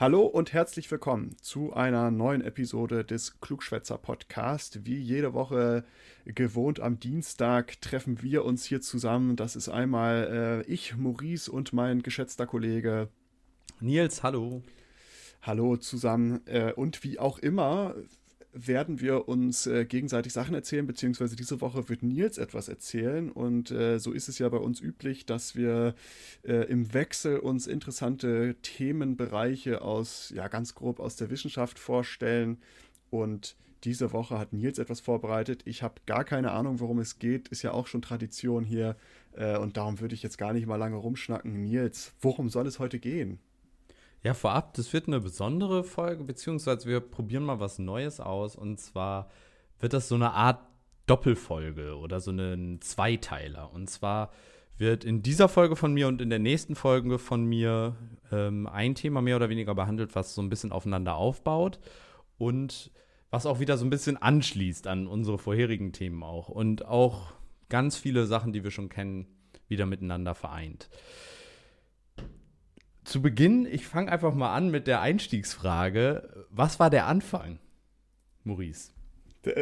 Hallo und herzlich willkommen zu einer neuen Episode des Klugschwätzer Podcast. Wie jede Woche gewohnt am Dienstag treffen wir uns hier zusammen. Das ist einmal äh, ich, Maurice und mein geschätzter Kollege Nils. Hallo. Hallo zusammen. Äh, und wie auch immer werden wir uns äh, gegenseitig Sachen erzählen, beziehungsweise diese Woche wird Nils etwas erzählen. Und äh, so ist es ja bei uns üblich, dass wir äh, im Wechsel uns interessante Themenbereiche aus, ja, ganz grob aus der Wissenschaft vorstellen. Und diese Woche hat Nils etwas vorbereitet. Ich habe gar keine Ahnung, worum es geht. Ist ja auch schon Tradition hier. Äh, und darum würde ich jetzt gar nicht mal lange rumschnacken. Nils, worum soll es heute gehen? Ja, vorab, das wird eine besondere Folge, beziehungsweise wir probieren mal was Neues aus. Und zwar wird das so eine Art Doppelfolge oder so ein Zweiteiler. Und zwar wird in dieser Folge von mir und in der nächsten Folge von mir ähm, ein Thema mehr oder weniger behandelt, was so ein bisschen aufeinander aufbaut und was auch wieder so ein bisschen anschließt an unsere vorherigen Themen auch und auch ganz viele Sachen, die wir schon kennen, wieder miteinander vereint zu Beginn, ich fange einfach mal an mit der Einstiegsfrage. Was war der Anfang, Maurice?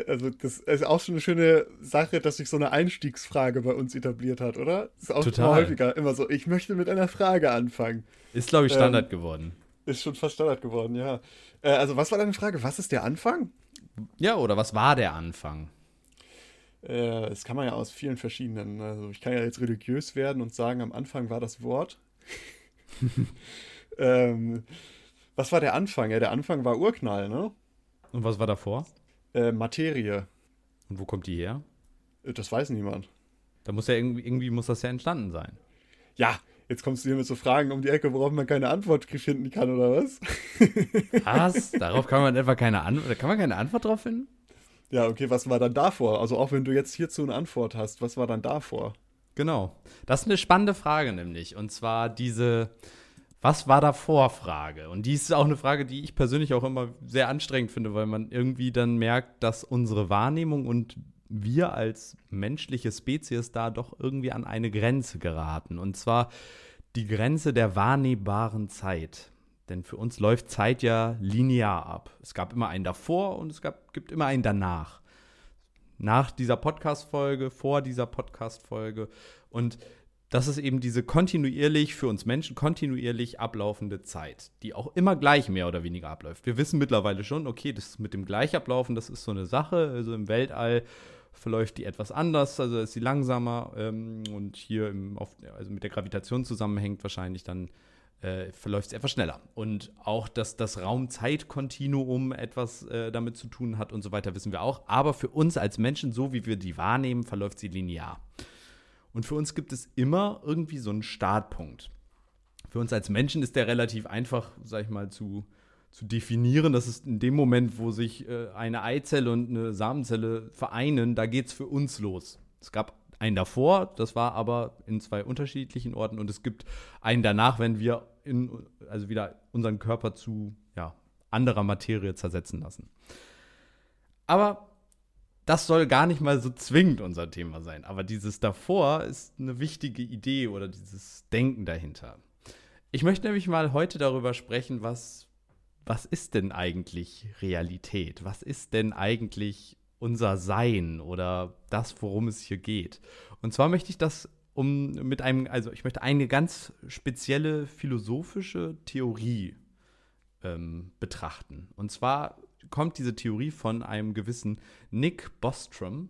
Also, das ist auch schon eine schöne Sache, dass sich so eine Einstiegsfrage bei uns etabliert hat, oder? Das ist auch Total. häufiger immer so, ich möchte mit einer Frage anfangen. Ist, glaube ich, Standard ähm, geworden. Ist schon fast Standard geworden, ja. Äh, also, was war deine Frage? Was ist der Anfang? Ja, oder was war der Anfang? Äh, das kann man ja aus vielen verschiedenen. Also, ich kann ja jetzt religiös werden und sagen, am Anfang war das Wort. ähm, was war der Anfang? Ja, der Anfang war Urknall, ne? Und was war davor? Äh, Materie. Und wo kommt die her? Äh, das weiß niemand. Da muss ja irgendwie, irgendwie muss das ja entstanden sein. Ja, jetzt kommst du hier mit so Fragen um die Ecke, worauf man keine Antwort finden kann, oder was? Was? Darauf kann man etwa keine Antwort, kann man keine Antwort drauf finden? Ja, okay, was war dann davor? Also auch wenn du jetzt hierzu eine Antwort hast, was war dann davor? Genau. Das ist eine spannende Frage nämlich. Und zwar diese, was war davor Frage? Und die ist auch eine Frage, die ich persönlich auch immer sehr anstrengend finde, weil man irgendwie dann merkt, dass unsere Wahrnehmung und wir als menschliche Spezies da doch irgendwie an eine Grenze geraten. Und zwar die Grenze der wahrnehmbaren Zeit. Denn für uns läuft Zeit ja linear ab. Es gab immer einen davor und es gab, gibt immer einen danach nach dieser Podcast-Folge, vor dieser Podcast-Folge. Und das ist eben diese kontinuierlich, für uns Menschen kontinuierlich ablaufende Zeit, die auch immer gleich mehr oder weniger abläuft. Wir wissen mittlerweile schon, okay, das mit dem Gleichablaufen, das ist so eine Sache. Also im Weltall verläuft die etwas anders, also ist sie langsamer ähm, und hier im, auf, also mit der Gravitation zusammenhängt wahrscheinlich dann äh, verläuft es etwas schneller. Und auch, dass das Raum-Zeit-Kontinuum etwas äh, damit zu tun hat und so weiter, wissen wir auch. Aber für uns als Menschen, so wie wir die wahrnehmen, verläuft sie linear. Und für uns gibt es immer irgendwie so einen Startpunkt. Für uns als Menschen ist der relativ einfach, sag ich mal, zu, zu definieren. Das ist in dem Moment, wo sich äh, eine Eizelle und eine Samenzelle vereinen, da geht es für uns los. Es gab einen davor, das war aber in zwei unterschiedlichen Orten und es gibt einen danach, wenn wir in, also wieder unseren Körper zu ja, anderer Materie zersetzen lassen. Aber das soll gar nicht mal so zwingend unser Thema sein. Aber dieses davor ist eine wichtige Idee oder dieses Denken dahinter. Ich möchte nämlich mal heute darüber sprechen, was, was ist denn eigentlich Realität? Was ist denn eigentlich unser Sein oder das, worum es hier geht. Und zwar möchte ich das um mit einem, also ich möchte eine ganz spezielle philosophische Theorie ähm, betrachten. Und zwar kommt diese Theorie von einem gewissen Nick Bostrom,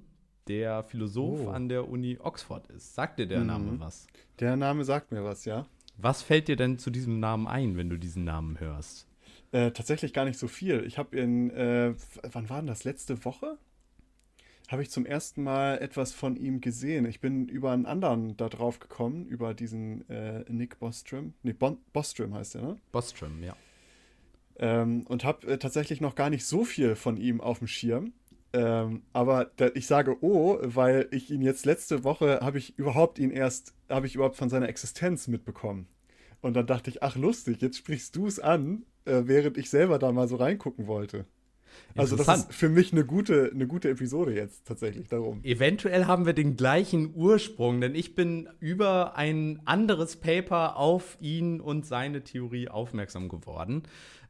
der Philosoph oh. an der Uni Oxford ist. Sagt dir der mhm. Name was? Der Name sagt mir was, ja. Was fällt dir denn zu diesem Namen ein, wenn du diesen Namen hörst? Äh, tatsächlich gar nicht so viel. Ich habe in, äh, wann war denn das? Letzte Woche? Habe ich zum ersten Mal etwas von ihm gesehen. Ich bin über einen anderen da drauf gekommen, über diesen äh, Nick Bostrom. Nee, bon Bostrom heißt er, ne? Bostrom, ja. Ähm, und habe äh, tatsächlich noch gar nicht so viel von ihm auf dem Schirm. Ähm, aber da, ich sage oh, weil ich ihn jetzt letzte Woche habe ich überhaupt ihn erst, habe ich überhaupt von seiner Existenz mitbekommen. Und dann dachte ich, ach lustig, jetzt sprichst du es an, äh, während ich selber da mal so reingucken wollte. Also das ist für mich eine gute, eine gute Episode jetzt tatsächlich darum. Eventuell haben wir den gleichen Ursprung, denn ich bin über ein anderes Paper auf ihn und seine Theorie aufmerksam geworden.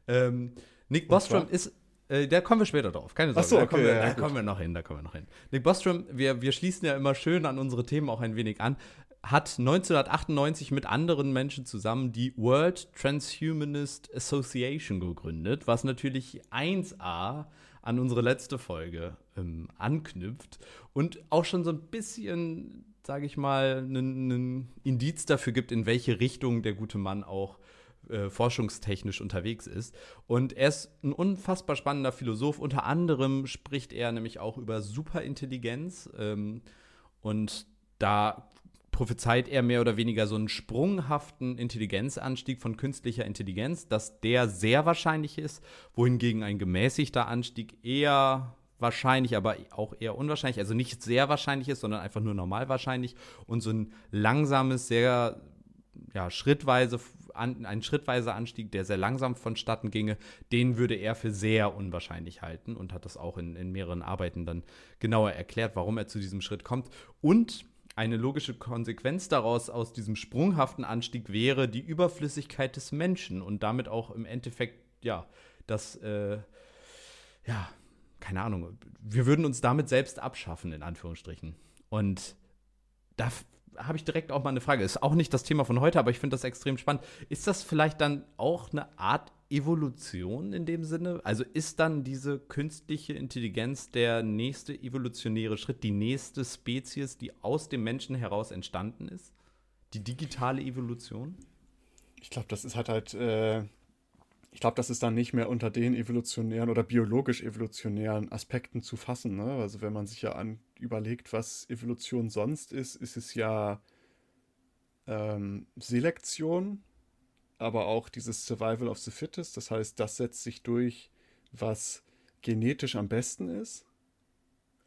Ähm, Nick Bostrom ist äh, da kommen wir später drauf, keine Sorge. Ach so, okay, da, kommen wir, ja, da kommen wir noch hin, da kommen wir noch hin. Nick Bostrom, wir, wir schließen ja immer schön an unsere Themen auch ein wenig an, hat 1998 mit anderen Menschen zusammen die World Transhumanist Association gegründet, was natürlich 1a an unsere letzte Folge ähm, anknüpft und auch schon so ein bisschen, sage ich mal, einen Indiz dafür gibt, in welche Richtung der gute Mann auch äh, forschungstechnisch unterwegs ist. Und er ist ein unfassbar spannender Philosoph. Unter anderem spricht er nämlich auch über Superintelligenz. Ähm, und da prophezeit er mehr oder weniger so einen sprunghaften Intelligenzanstieg von künstlicher Intelligenz, dass der sehr wahrscheinlich ist, wohingegen ein gemäßigter Anstieg eher wahrscheinlich, aber auch eher unwahrscheinlich, also nicht sehr wahrscheinlich ist, sondern einfach nur normal wahrscheinlich und so ein langsames, sehr ja, schrittweise ein schrittweiser Anstieg, der sehr langsam vonstatten ginge, den würde er für sehr unwahrscheinlich halten und hat das auch in, in mehreren Arbeiten dann genauer erklärt, warum er zu diesem Schritt kommt. Und eine logische Konsequenz daraus aus diesem sprunghaften Anstieg wäre die Überflüssigkeit des Menschen und damit auch im Endeffekt, ja, das, äh, ja, keine Ahnung, wir würden uns damit selbst abschaffen, in Anführungsstrichen. Und da habe ich direkt auch mal eine Frage. Ist auch nicht das Thema von heute, aber ich finde das extrem spannend. Ist das vielleicht dann auch eine Art Evolution in dem Sinne? Also ist dann diese künstliche Intelligenz der nächste evolutionäre Schritt, die nächste Spezies, die aus dem Menschen heraus entstanden ist? Die digitale Evolution? Ich glaube, das ist halt halt, äh, ich glaube, das ist dann nicht mehr unter den evolutionären oder biologisch-evolutionären Aspekten zu fassen. Ne? Also wenn man sich ja an, überlegt, was Evolution sonst ist, ist es ja ähm, Selektion, aber auch dieses Survival of the Fittest. Das heißt, das setzt sich durch, was genetisch am besten ist.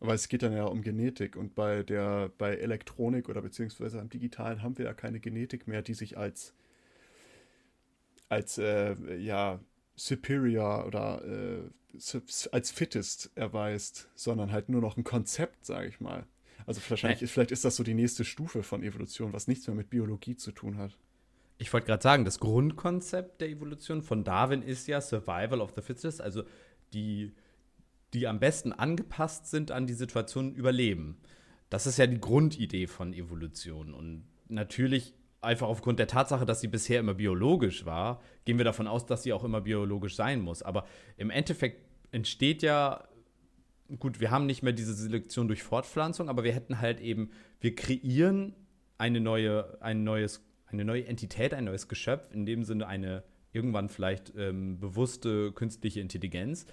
Aber es geht dann ja um Genetik und bei der, bei Elektronik oder beziehungsweise am Digitalen haben wir ja keine Genetik mehr, die sich als als äh, ja superior oder äh, als fittest erweist, sondern halt nur noch ein Konzept, sage ich mal. Also wahrscheinlich, vielleicht ist das so die nächste Stufe von Evolution, was nichts mehr mit Biologie zu tun hat. Ich wollte gerade sagen, das Grundkonzept der Evolution von Darwin ist ja Survival of the Fittest, also die, die am besten angepasst sind an die Situation überleben. Das ist ja die Grundidee von Evolution. Und natürlich einfach aufgrund der Tatsache, dass sie bisher immer biologisch war, gehen wir davon aus, dass sie auch immer biologisch sein muss. Aber im Endeffekt entsteht ja, gut, wir haben nicht mehr diese Selektion durch Fortpflanzung, aber wir hätten halt eben, wir kreieren eine neue, ein neues, eine neue Entität, ein neues Geschöpf, in dem Sinne eine irgendwann vielleicht ähm, bewusste künstliche Intelligenz,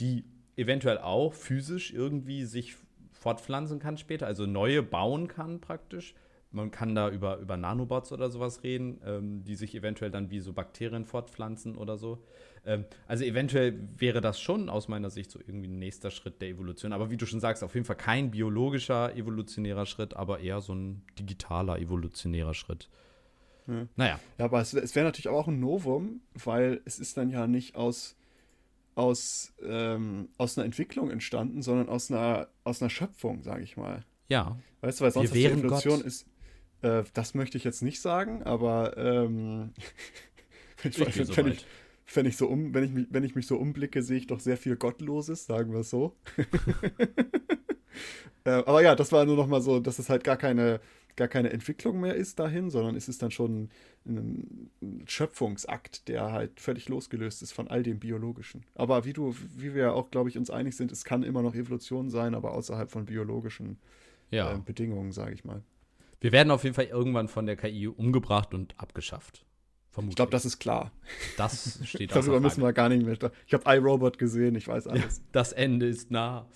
die eventuell auch physisch irgendwie sich fortpflanzen kann später, also neue bauen kann praktisch man kann da über, über Nanobots oder sowas reden, ähm, die sich eventuell dann wie so Bakterien fortpflanzen oder so. Ähm, also eventuell wäre das schon aus meiner Sicht so irgendwie ein nächster Schritt der Evolution. Aber wie du schon sagst, auf jeden Fall kein biologischer evolutionärer Schritt, aber eher so ein digitaler evolutionärer Schritt. Ja. Naja. Ja, aber es, es wäre natürlich auch ein Novum, weil es ist dann ja nicht aus, aus, ähm, aus einer Entwicklung entstanden, sondern aus einer, aus einer Schöpfung, sage ich mal. Ja. Weißt du, weil sonst die Evolution Gott. ist äh, das möchte ich jetzt nicht sagen, aber ähm, ich, ich, wenn, ich, wenn, ich so um, wenn, ich mich, wenn ich mich so umblicke, sehe ich doch sehr viel Gottloses, sagen wir es so. äh, aber ja, das war nur noch mal so, dass es halt gar keine, gar keine Entwicklung mehr ist dahin, sondern es ist dann schon ein, ein, Schöpfungsakt, der halt völlig losgelöst ist von all dem Biologischen. Aber wie du, wie wir auch, glaube ich, uns einig sind, es kann immer noch Evolution sein, aber außerhalb von biologischen ja. äh, Bedingungen, sage ich mal. Wir werden auf jeden Fall irgendwann von der KI umgebracht und abgeschafft. Vermutlich. Ich glaube, das ist klar. Das steht Darüber müssen wir gar nicht mehr. Ich habe iRobot gesehen, ich weiß alles. Ja, das Ende ist nah.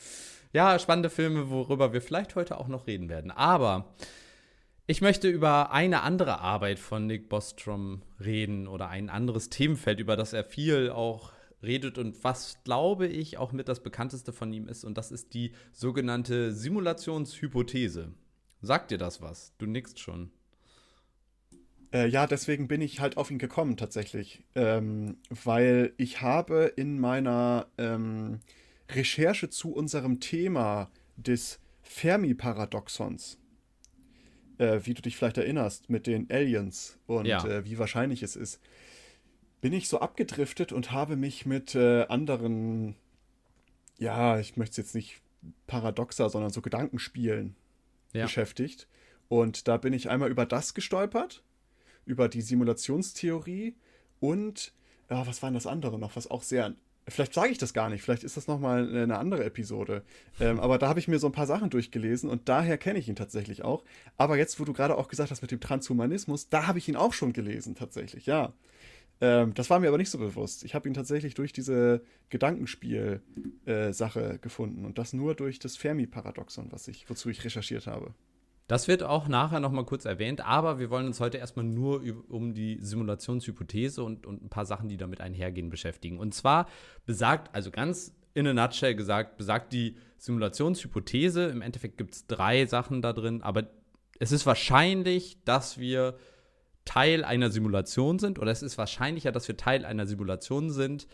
Ja, spannende Filme, worüber wir vielleicht heute auch noch reden werden. Aber ich möchte über eine andere Arbeit von Nick Bostrom reden oder ein anderes Themenfeld, über das er viel auch redet und was, glaube ich, auch mit das bekannteste von ihm ist. Und das ist die sogenannte Simulationshypothese. Sagt dir das was? Du nickst schon. Äh, ja, deswegen bin ich halt auf ihn gekommen tatsächlich, ähm, weil ich habe in meiner ähm, Recherche zu unserem Thema des Fermi-Paradoxons, äh, wie du dich vielleicht erinnerst, mit den Aliens und ja. äh, wie wahrscheinlich es ist, bin ich so abgedriftet und habe mich mit äh, anderen, ja, ich möchte es jetzt nicht paradoxer, sondern so Gedankenspielen ja. beschäftigt. Und da bin ich einmal über das gestolpert über die Simulationstheorie und, ja, was war denn das andere noch, was auch sehr Vielleicht sage ich das gar nicht, vielleicht ist das nochmal eine andere Episode. Ähm, aber da habe ich mir so ein paar Sachen durchgelesen und daher kenne ich ihn tatsächlich auch. Aber jetzt, wo du gerade auch gesagt hast mit dem Transhumanismus, da habe ich ihn auch schon gelesen, tatsächlich, ja. Ähm, das war mir aber nicht so bewusst. Ich habe ihn tatsächlich durch diese Gedankenspiel-Sache äh, gefunden und das nur durch das Fermi-Paradoxon, wozu ich recherchiert habe. Das wird auch nachher noch mal kurz erwähnt, aber wir wollen uns heute erstmal nur um die Simulationshypothese und, und ein paar Sachen, die damit einhergehen, beschäftigen. Und zwar besagt, also ganz in a nutshell gesagt, besagt die Simulationshypothese, im Endeffekt gibt es drei Sachen da drin, aber es ist wahrscheinlich, dass wir Teil einer Simulation sind, oder es ist wahrscheinlicher, dass wir Teil einer Simulation sind,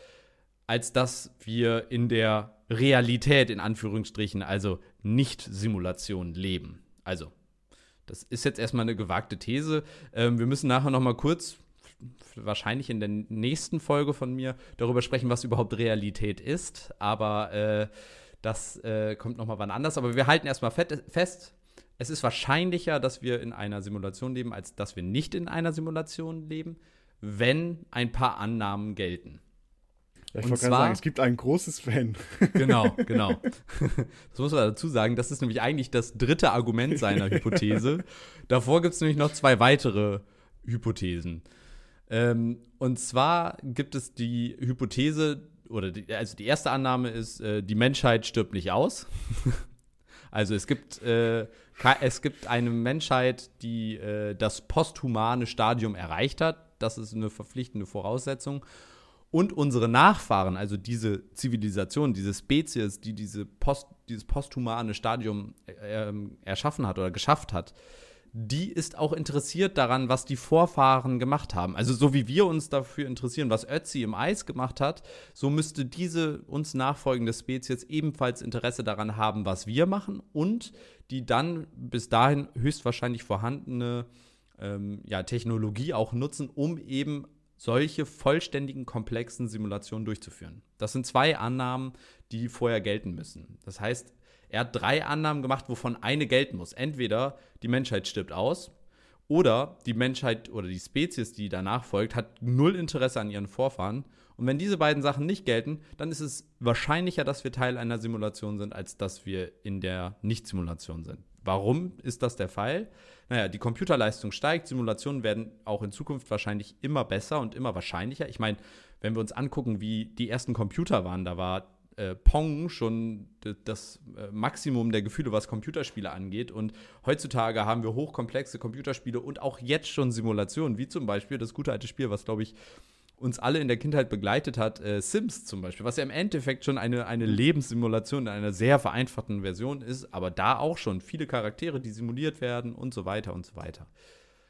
als dass wir in der Realität, in Anführungsstrichen, also Nicht-Simulation leben. Also, das ist jetzt erstmal eine gewagte These. Ähm, wir müssen nachher noch mal kurz, wahrscheinlich in der nächsten Folge von mir, darüber sprechen, was überhaupt Realität ist. Aber äh, das äh, kommt noch mal wann anders. Aber wir halten erstmal fest, es ist wahrscheinlicher, dass wir in einer Simulation leben, als dass wir nicht in einer Simulation leben, wenn ein paar Annahmen gelten. Ja, ich wollte gerade sagen, es gibt ein großes Fan. Genau, genau. Das muss man dazu sagen. Das ist nämlich eigentlich das dritte Argument seiner Hypothese. Davor gibt es nämlich noch zwei weitere Hypothesen. Ähm, und zwar gibt es die Hypothese, oder die, also die erste Annahme ist, äh, die Menschheit stirbt nicht aus. also es gibt, äh, es gibt eine Menschheit, die äh, das posthumane Stadium erreicht hat. Das ist eine verpflichtende Voraussetzung und unsere Nachfahren, also diese Zivilisation, diese Spezies, die diese Post, dieses posthumane Stadium äh, erschaffen hat oder geschafft hat, die ist auch interessiert daran, was die Vorfahren gemacht haben. Also so wie wir uns dafür interessieren, was Ötzi im Eis gemacht hat, so müsste diese uns nachfolgende Spezies ebenfalls Interesse daran haben, was wir machen und die dann bis dahin höchstwahrscheinlich vorhandene ähm, ja, Technologie auch nutzen, um eben solche vollständigen, komplexen Simulationen durchzuführen. Das sind zwei Annahmen, die vorher gelten müssen. Das heißt, er hat drei Annahmen gemacht, wovon eine gelten muss. Entweder die Menschheit stirbt aus oder die Menschheit oder die Spezies, die danach folgt, hat null Interesse an ihren Vorfahren. Und wenn diese beiden Sachen nicht gelten, dann ist es wahrscheinlicher, dass wir Teil einer Simulation sind, als dass wir in der Nicht-Simulation sind. Warum ist das der Fall? Naja, die Computerleistung steigt, Simulationen werden auch in Zukunft wahrscheinlich immer besser und immer wahrscheinlicher. Ich meine, wenn wir uns angucken, wie die ersten Computer waren, da war äh, Pong schon das äh, Maximum der Gefühle, was Computerspiele angeht. Und heutzutage haben wir hochkomplexe Computerspiele und auch jetzt schon Simulationen, wie zum Beispiel das gute alte Spiel, was, glaube ich, uns alle in der Kindheit begleitet hat, äh, Sims zum Beispiel, was ja im Endeffekt schon eine, eine Lebenssimulation in einer sehr vereinfachten Version ist, aber da auch schon viele Charaktere, die simuliert werden und so weiter und so weiter.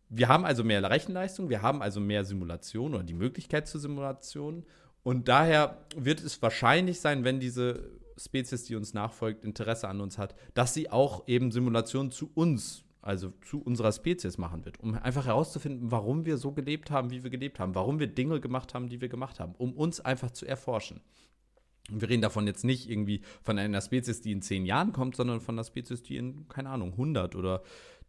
Wir haben also mehr Rechenleistung, wir haben also mehr Simulation oder die Möglichkeit zur Simulation und daher wird es wahrscheinlich sein, wenn diese Spezies, die uns nachfolgt, Interesse an uns hat, dass sie auch eben Simulationen zu uns also zu unserer Spezies machen wird, um einfach herauszufinden, warum wir so gelebt haben, wie wir gelebt haben, warum wir Dinge gemacht haben, die wir gemacht haben, um uns einfach zu erforschen. Und wir reden davon jetzt nicht irgendwie von einer Spezies, die in zehn Jahren kommt, sondern von einer Spezies, die in, keine Ahnung, 100 oder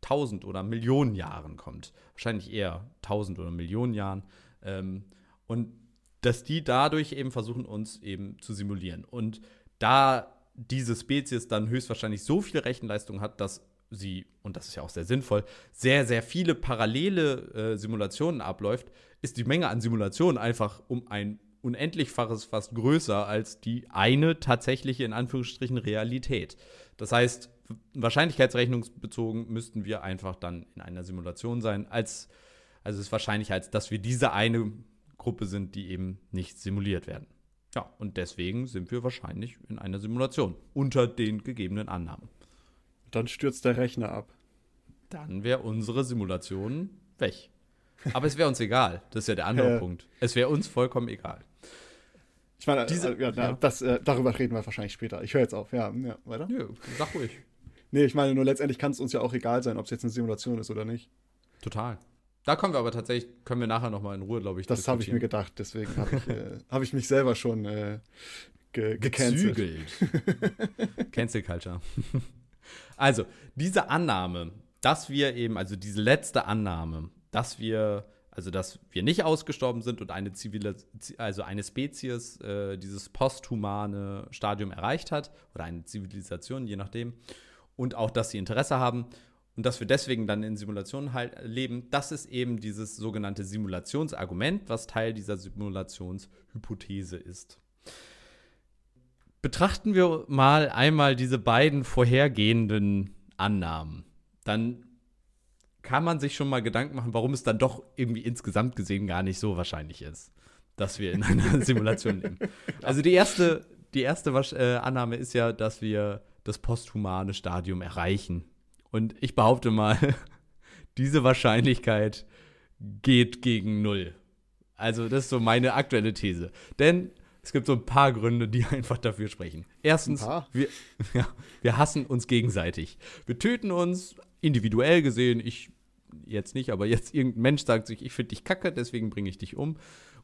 1000 oder Millionen Jahren kommt. Wahrscheinlich eher 1000 oder Millionen Jahren. Ähm, und dass die dadurch eben versuchen, uns eben zu simulieren. Und da diese Spezies dann höchstwahrscheinlich so viel Rechenleistung hat, dass sie, und das ist ja auch sehr sinnvoll, sehr, sehr viele parallele äh, Simulationen abläuft, ist die Menge an Simulationen einfach um ein unendlichfaches fast größer als die eine tatsächliche, in Anführungsstrichen, Realität. Das heißt, wahrscheinlichkeitsrechnungsbezogen müssten wir einfach dann in einer Simulation sein, als, also es ist wahrscheinlich, als dass wir diese eine Gruppe sind, die eben nicht simuliert werden. Ja, und deswegen sind wir wahrscheinlich in einer Simulation unter den gegebenen Annahmen. Dann stürzt der Rechner ab. Dann wäre unsere Simulation weg. Aber es wäre uns egal. Das ist ja der andere. Punkt. Es wäre uns vollkommen egal. Ich meine, Diese, äh, ja, ja. Das, äh, darüber reden wir wahrscheinlich später. Ich höre jetzt auf. Ja, ja weiter? Ja, sag ruhig. Nee, ich meine, nur letztendlich kann es uns ja auch egal sein, ob es jetzt eine Simulation ist oder nicht. Total. Da kommen wir aber tatsächlich, können wir nachher nochmal in Ruhe, glaube ich. Das habe ich mir gedacht, deswegen habe ich, äh, hab ich mich selber schon äh, ge gecancelt. Cancel Culture. Also, diese Annahme, dass wir eben, also diese letzte Annahme, dass wir, also dass wir nicht ausgestorben sind und eine zivile, also eine Spezies äh, dieses posthumane Stadium erreicht hat, oder eine Zivilisation, je nachdem, und auch, dass sie Interesse haben und dass wir deswegen dann in Simulationen halt leben, das ist eben dieses sogenannte Simulationsargument, was Teil dieser Simulationshypothese ist. Betrachten wir mal einmal diese beiden vorhergehenden Annahmen. Dann kann man sich schon mal Gedanken machen, warum es dann doch irgendwie insgesamt gesehen gar nicht so wahrscheinlich ist, dass wir in einer Simulation leben. Also die erste, die erste äh, Annahme ist ja, dass wir das posthumane Stadium erreichen und ich behaupte mal, diese Wahrscheinlichkeit geht gegen null. Also, das ist so meine aktuelle These. Denn es gibt so ein paar Gründe, die einfach dafür sprechen. Erstens, wir, ja, wir hassen uns gegenseitig. Wir töten uns individuell gesehen. Ich jetzt nicht, aber jetzt irgendein Mensch sagt sich, ich finde dich kacke, deswegen bringe ich dich um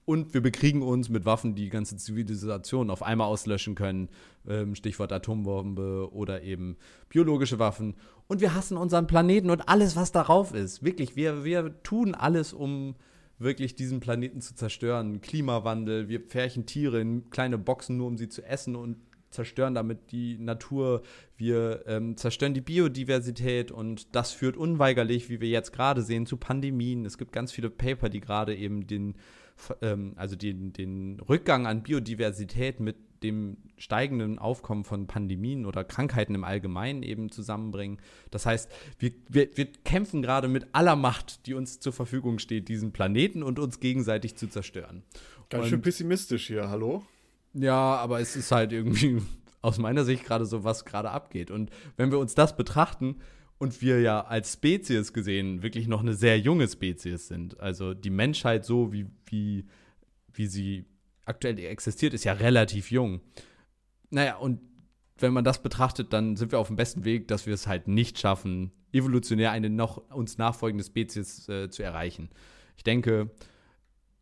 und wir bekriegen uns mit Waffen, die die ganze Zivilisation auf einmal auslöschen können. Ähm, Stichwort Atombombe oder eben biologische Waffen. Und wir hassen unseren Planeten und alles, was darauf ist. Wirklich, wir, wir tun alles, um wirklich diesen Planeten zu zerstören. Klimawandel, wir pferchen Tiere in kleine Boxen, nur um sie zu essen und zerstören damit die Natur, wir ähm, zerstören die Biodiversität und das führt unweigerlich, wie wir jetzt gerade sehen, zu Pandemien. Es gibt ganz viele Paper, die gerade eben den ähm, also den, den Rückgang an Biodiversität mit dem steigenden Aufkommen von Pandemien oder Krankheiten im Allgemeinen eben zusammenbringen. Das heißt, wir, wir, wir kämpfen gerade mit aller Macht, die uns zur Verfügung steht, diesen Planeten und uns gegenseitig zu zerstören. Ganz und, schön pessimistisch hier, hallo? Ja, aber es ist halt irgendwie aus meiner Sicht gerade so, was gerade abgeht. Und wenn wir uns das betrachten, und wir ja als Spezies gesehen wirklich noch eine sehr junge Spezies sind. Also die Menschheit so, wie, wie, wie sie aktuell existiert, ist ja relativ jung. Naja, und wenn man das betrachtet, dann sind wir auf dem besten Weg, dass wir es halt nicht schaffen, evolutionär eine noch uns nachfolgende Spezies äh, zu erreichen. Ich denke,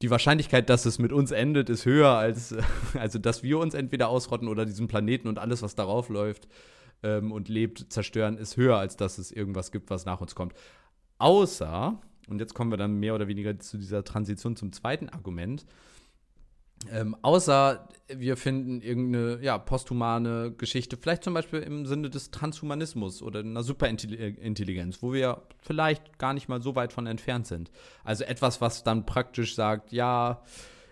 die Wahrscheinlichkeit, dass es mit uns endet, ist höher als, also dass wir uns entweder ausrotten oder diesen Planeten und alles, was darauf läuft, ähm, und lebt, zerstören, ist höher, als dass es irgendwas gibt, was nach uns kommt. Außer, und jetzt kommen wir dann mehr oder weniger zu dieser Transition zum zweiten Argument, ähm, außer wir finden irgendeine ja, posthumane Geschichte, vielleicht zum Beispiel im Sinne des Transhumanismus oder einer Superintelligenz, wo wir vielleicht gar nicht mal so weit von entfernt sind. Also etwas, was dann praktisch sagt, ja,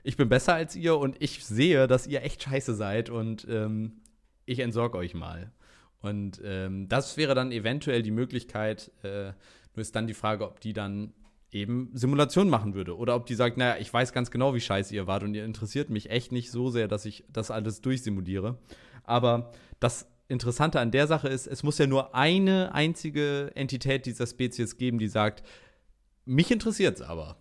ich bin besser als ihr und ich sehe, dass ihr echt scheiße seid und ähm, ich entsorge euch mal. Und ähm, das wäre dann eventuell die Möglichkeit, äh, nur ist dann die Frage, ob die dann eben Simulationen machen würde. Oder ob die sagt, naja, ich weiß ganz genau, wie scheiße ihr wart und ihr interessiert mich echt nicht so sehr, dass ich das alles durchsimuliere. Aber das Interessante an der Sache ist, es muss ja nur eine einzige Entität dieser Spezies geben, die sagt, mich interessiert es aber.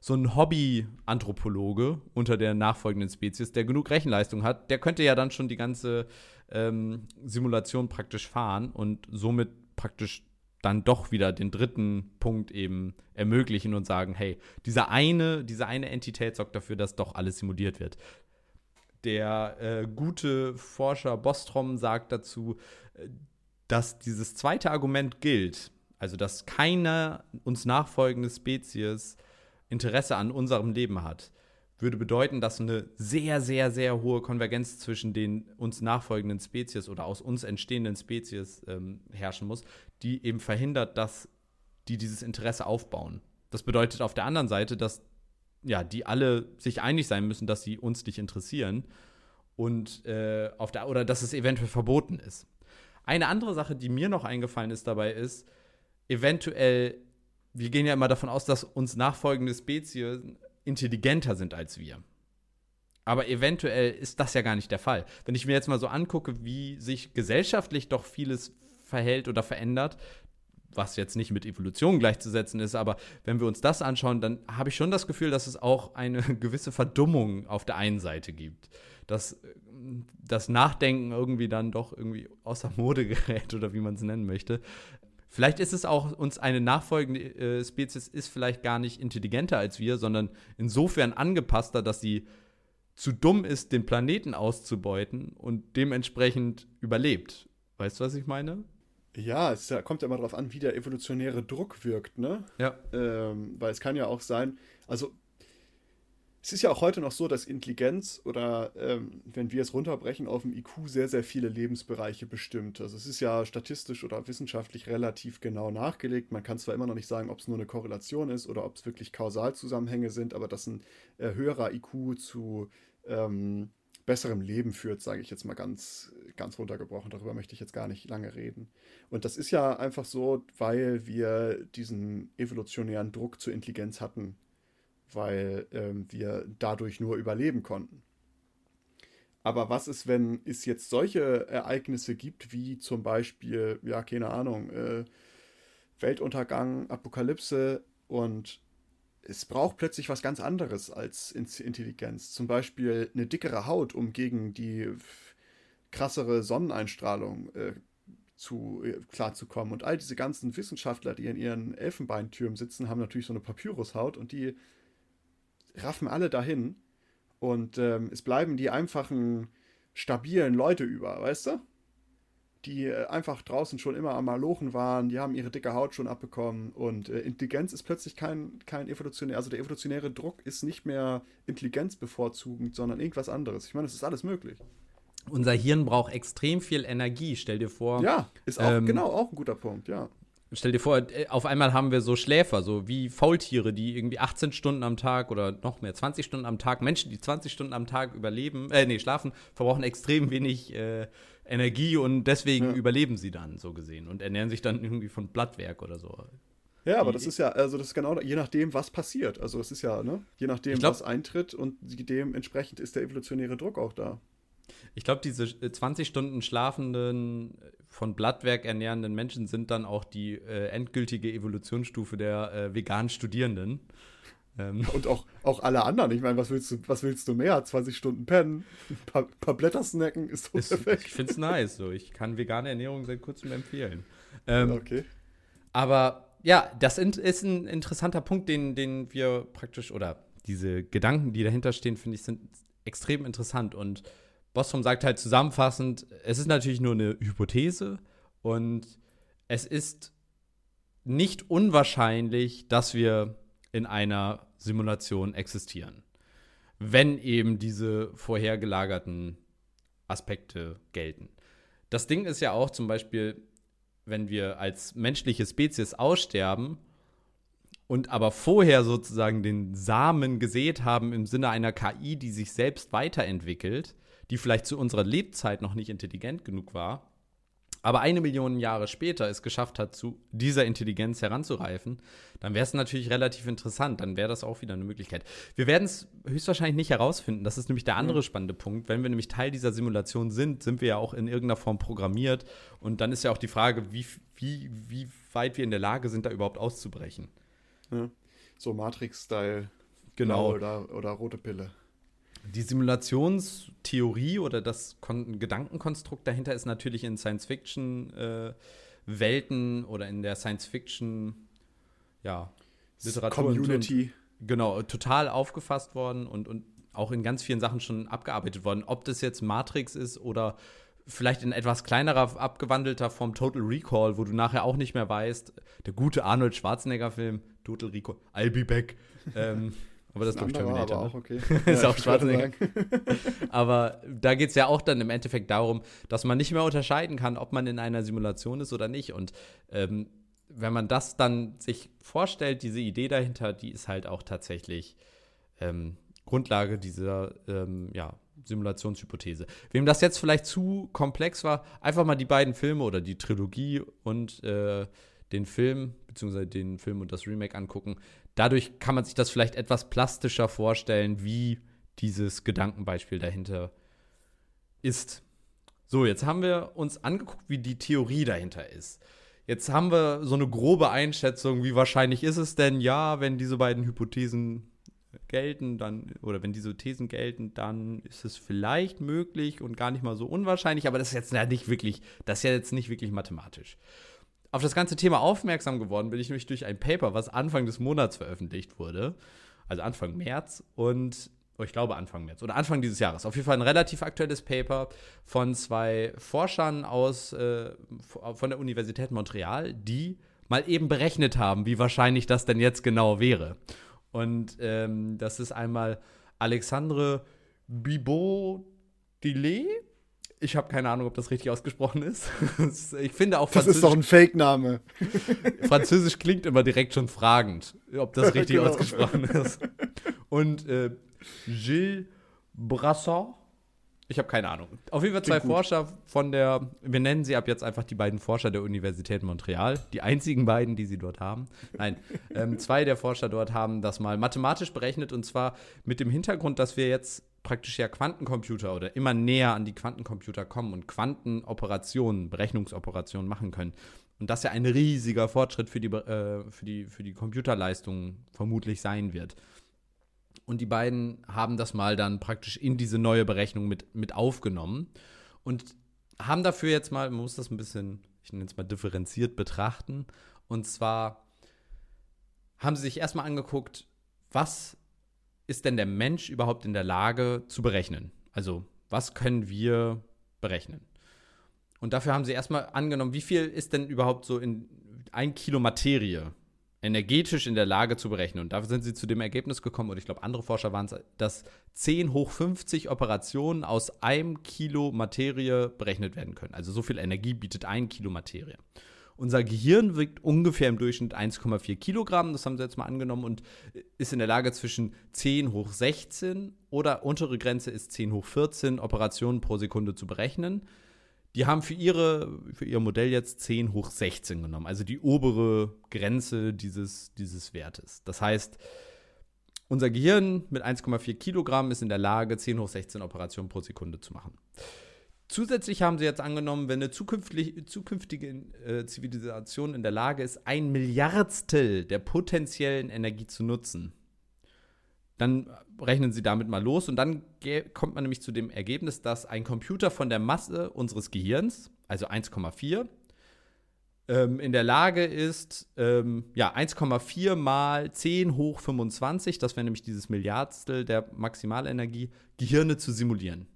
So ein Hobby-Anthropologe unter der nachfolgenden Spezies, der genug Rechenleistung hat, der könnte ja dann schon die ganze ähm, Simulation praktisch fahren und somit praktisch dann doch wieder den dritten Punkt eben ermöglichen und sagen, hey, diese eine, diese eine Entität sorgt dafür, dass doch alles simuliert wird. Der äh, gute Forscher Bostrom sagt dazu, äh, dass dieses zweite Argument gilt, also dass keine uns nachfolgende Spezies Interesse an unserem Leben hat, würde bedeuten, dass eine sehr, sehr, sehr hohe Konvergenz zwischen den uns nachfolgenden Spezies oder aus uns entstehenden Spezies ähm, herrschen muss, die eben verhindert, dass die dieses Interesse aufbauen. Das bedeutet auf der anderen Seite, dass ja, die alle sich einig sein müssen, dass sie uns nicht interessieren und äh, auf der oder dass es eventuell verboten ist. Eine andere Sache, die mir noch eingefallen ist dabei, ist eventuell, wir gehen ja immer davon aus, dass uns nachfolgende Spezies intelligenter sind als wir. Aber eventuell ist das ja gar nicht der Fall. Wenn ich mir jetzt mal so angucke, wie sich gesellschaftlich doch vieles verhält oder verändert, was jetzt nicht mit Evolution gleichzusetzen ist, aber wenn wir uns das anschauen, dann habe ich schon das Gefühl, dass es auch eine gewisse Verdummung auf der einen Seite gibt. Dass das Nachdenken irgendwie dann doch irgendwie außer Mode gerät oder wie man es nennen möchte. Vielleicht ist es auch uns eine nachfolgende äh, Spezies ist vielleicht gar nicht intelligenter als wir, sondern insofern angepasster, dass sie zu dumm ist, den Planeten auszubeuten und dementsprechend überlebt. Weißt du, was ich meine? Ja, es kommt ja immer darauf an, wie der evolutionäre Druck wirkt, ne? Ja. Ähm, weil es kann ja auch sein, also es ist ja auch heute noch so, dass Intelligenz oder ähm, wenn wir es runterbrechen auf dem IQ sehr, sehr viele Lebensbereiche bestimmt. Also es ist ja statistisch oder wissenschaftlich relativ genau nachgelegt. Man kann zwar immer noch nicht sagen, ob es nur eine Korrelation ist oder ob es wirklich Kausalzusammenhänge sind, aber dass ein äh, höherer IQ zu ähm, besserem Leben führt, sage ich jetzt mal ganz, ganz runtergebrochen. Darüber möchte ich jetzt gar nicht lange reden. Und das ist ja einfach so, weil wir diesen evolutionären Druck zur Intelligenz hatten, weil ähm, wir dadurch nur überleben konnten. Aber was ist, wenn es jetzt solche Ereignisse gibt, wie zum Beispiel, ja, keine Ahnung, äh, Weltuntergang, Apokalypse und es braucht plötzlich was ganz anderes als Intelligenz. Zum Beispiel eine dickere Haut, um gegen die krassere Sonneneinstrahlung äh, zu, äh, klarzukommen. Und all diese ganzen Wissenschaftler, die in ihren Elfenbeintürmen sitzen, haben natürlich so eine Papyrushaut und die raffen alle dahin. Und ähm, es bleiben die einfachen, stabilen Leute über, weißt du? die äh, einfach draußen schon immer am Malochen waren, die haben ihre dicke Haut schon abbekommen und äh, Intelligenz ist plötzlich kein, kein evolutionär, also der evolutionäre Druck ist nicht mehr Intelligenz bevorzugend, sondern irgendwas anderes. Ich meine, es ist alles möglich. Unser Hirn braucht extrem viel Energie, stell dir vor. Ja, ist auch, ähm, genau, auch ein guter Punkt, ja. Stell dir vor, äh, auf einmal haben wir so Schläfer, so wie Faultiere, die irgendwie 18 Stunden am Tag oder noch mehr, 20 Stunden am Tag, Menschen, die 20 Stunden am Tag überleben, äh, nee, schlafen, verbrauchen extrem wenig äh, Energie und deswegen ja. überleben sie dann, so gesehen, und ernähren sich dann irgendwie von Blattwerk oder so. Ja, aber das ist ja, also das ist genau, je nachdem, was passiert. Also das ist ja, ne, je nachdem, glaub, was eintritt und dementsprechend ist der evolutionäre Druck auch da. Ich glaube, diese 20 äh, Stunden schlafenden, von Blattwerk ernährenden Menschen sind dann auch die äh, endgültige Evolutionsstufe der äh, veganen Studierenden. Ähm. Und auch, auch alle anderen. Ich meine, was willst du, was willst du mehr? 20 Stunden pennen, ein paar, paar Blätter snacken, ist so ist, perfekt. Ich finde es nice. So. Ich kann vegane Ernährung seit kurzem empfehlen. Ähm, okay. Aber ja, das ist ein interessanter Punkt, den, den wir praktisch, oder diese Gedanken, die dahinter stehen, finde ich, sind extrem interessant. Und Bostrom sagt halt zusammenfassend, es ist natürlich nur eine Hypothese und es ist nicht unwahrscheinlich, dass wir in einer Simulation existieren. Wenn eben diese vorhergelagerten Aspekte gelten. Das Ding ist ja auch zum Beispiel, wenn wir als menschliche Spezies aussterben und aber vorher sozusagen den Samen gesät haben im Sinne einer KI, die sich selbst weiterentwickelt, die vielleicht zu unserer Lebzeit noch nicht intelligent genug war, aber eine Million Jahre später es geschafft hat, zu dieser Intelligenz heranzureifen, dann wäre es natürlich relativ interessant. Dann wäre das auch wieder eine Möglichkeit. Wir werden es höchstweit nicht herausfinden. Das ist nämlich der andere spannende Punkt. Wenn wir nämlich Teil dieser Simulation sind, sind wir ja auch in irgendeiner Form programmiert. Und dann ist ja auch die Frage, wie, wie, wie weit wir in der Lage sind, da überhaupt auszubrechen. Ja. So Matrix-Style. Genau. Oder, oder rote Pille. Die Simulationstheorie oder das Kon Gedankenkonstrukt dahinter ist natürlich in Science-Fiction-Welten äh, oder in der Science-Fiction, ja, Literatur. Community. Und, genau, total aufgefasst worden und, und auch in ganz vielen Sachen schon abgearbeitet worden. Ob das jetzt Matrix ist oder vielleicht in etwas kleinerer, abgewandelter Form Total Recall, wo du nachher auch nicht mehr weißt, der gute Arnold Schwarzenegger-Film, Total Recall, I'll be back. ähm, aber das ist, glaube ich, Terminator. Aber ne? auch okay. ist ja, auch Schwarzenegger. aber da geht es ja auch dann im Endeffekt darum, dass man nicht mehr unterscheiden kann, ob man in einer Simulation ist oder nicht. Und ähm, wenn man das dann sich vorstellt, diese Idee dahinter, die ist halt auch tatsächlich ähm, Grundlage dieser ähm, ja, Simulationshypothese. Wem das jetzt vielleicht zu komplex war, einfach mal die beiden Filme oder die Trilogie und äh, den Film, beziehungsweise den Film und das Remake angucken. Dadurch kann man sich das vielleicht etwas plastischer vorstellen, wie dieses Gedankenbeispiel dahinter ist. So, jetzt haben wir uns angeguckt, wie die Theorie dahinter ist. Jetzt haben wir so eine grobe Einschätzung, wie wahrscheinlich ist es denn, ja, wenn diese beiden Hypothesen gelten, dann, oder wenn diese Thesen gelten, dann ist es vielleicht möglich und gar nicht mal so unwahrscheinlich, aber das ist jetzt nicht wirklich, das ist ja jetzt nicht wirklich mathematisch. Auf das ganze Thema aufmerksam geworden bin ich nämlich durch ein Paper, was Anfang des Monats veröffentlicht wurde, also Anfang März und oh, ich glaube Anfang März oder Anfang dieses Jahres. Auf jeden Fall ein relativ aktuelles Paper von zwei Forschern aus äh, von der Universität Montreal, die mal eben berechnet haben, wie wahrscheinlich das denn jetzt genau wäre. Und ähm, das ist einmal Alexandre Bibot-Dillet. Ich habe keine Ahnung, ob das richtig ausgesprochen ist. ich finde auch Das ist doch ein Fake-Name. Französisch klingt immer direkt schon fragend, ob das richtig genau. ausgesprochen ist. Und äh, Gilles Brassard ich habe keine Ahnung. Auf jeden Fall zwei Forscher von der, wir nennen sie ab jetzt einfach die beiden Forscher der Universität Montreal, die einzigen beiden, die sie dort haben. Nein, ähm, zwei der Forscher dort haben das mal mathematisch berechnet und zwar mit dem Hintergrund, dass wir jetzt praktisch ja Quantencomputer oder immer näher an die Quantencomputer kommen und Quantenoperationen, Berechnungsoperationen machen können. Und das ja ein riesiger Fortschritt für die, äh, für die, für die Computerleistung vermutlich sein wird. Und die beiden haben das mal dann praktisch in diese neue Berechnung mit, mit aufgenommen und haben dafür jetzt mal, man muss das ein bisschen, ich nenne es mal differenziert betrachten. Und zwar haben sie sich erstmal angeguckt, was ist denn der Mensch überhaupt in der Lage zu berechnen? Also, was können wir berechnen? Und dafür haben sie erstmal angenommen, wie viel ist denn überhaupt so in ein Kilo Materie energetisch in der Lage zu berechnen. Und dafür sind sie zu dem Ergebnis gekommen, oder ich glaube, andere Forscher waren es, dass 10 hoch 50 Operationen aus einem Kilo Materie berechnet werden können. Also so viel Energie bietet ein Kilo Materie. Unser Gehirn wiegt ungefähr im Durchschnitt 1,4 Kilogramm, das haben sie jetzt mal angenommen, und ist in der Lage zwischen 10 hoch 16 oder untere Grenze ist 10 hoch 14 Operationen pro Sekunde zu berechnen. Die haben für, ihre, für ihr Modell jetzt 10 hoch 16 genommen, also die obere Grenze dieses, dieses Wertes. Das heißt, unser Gehirn mit 1,4 Kilogramm ist in der Lage, 10 hoch 16 Operationen pro Sekunde zu machen. Zusätzlich haben sie jetzt angenommen, wenn eine zukünftige, äh, Zivilisation in der Lage ist, ein Milliardstel der potenziellen Energie zu nutzen, dann rechnen Sie damit mal los und dann kommt man nämlich zu dem Ergebnis, dass ein Computer von der Masse unseres Gehirns, also 1,4, ähm, in der Lage ist, ähm, ja, 1,4 mal 10 hoch 25, das wäre nämlich dieses Milliardstel der Maximalenergie, Gehirne zu simulieren.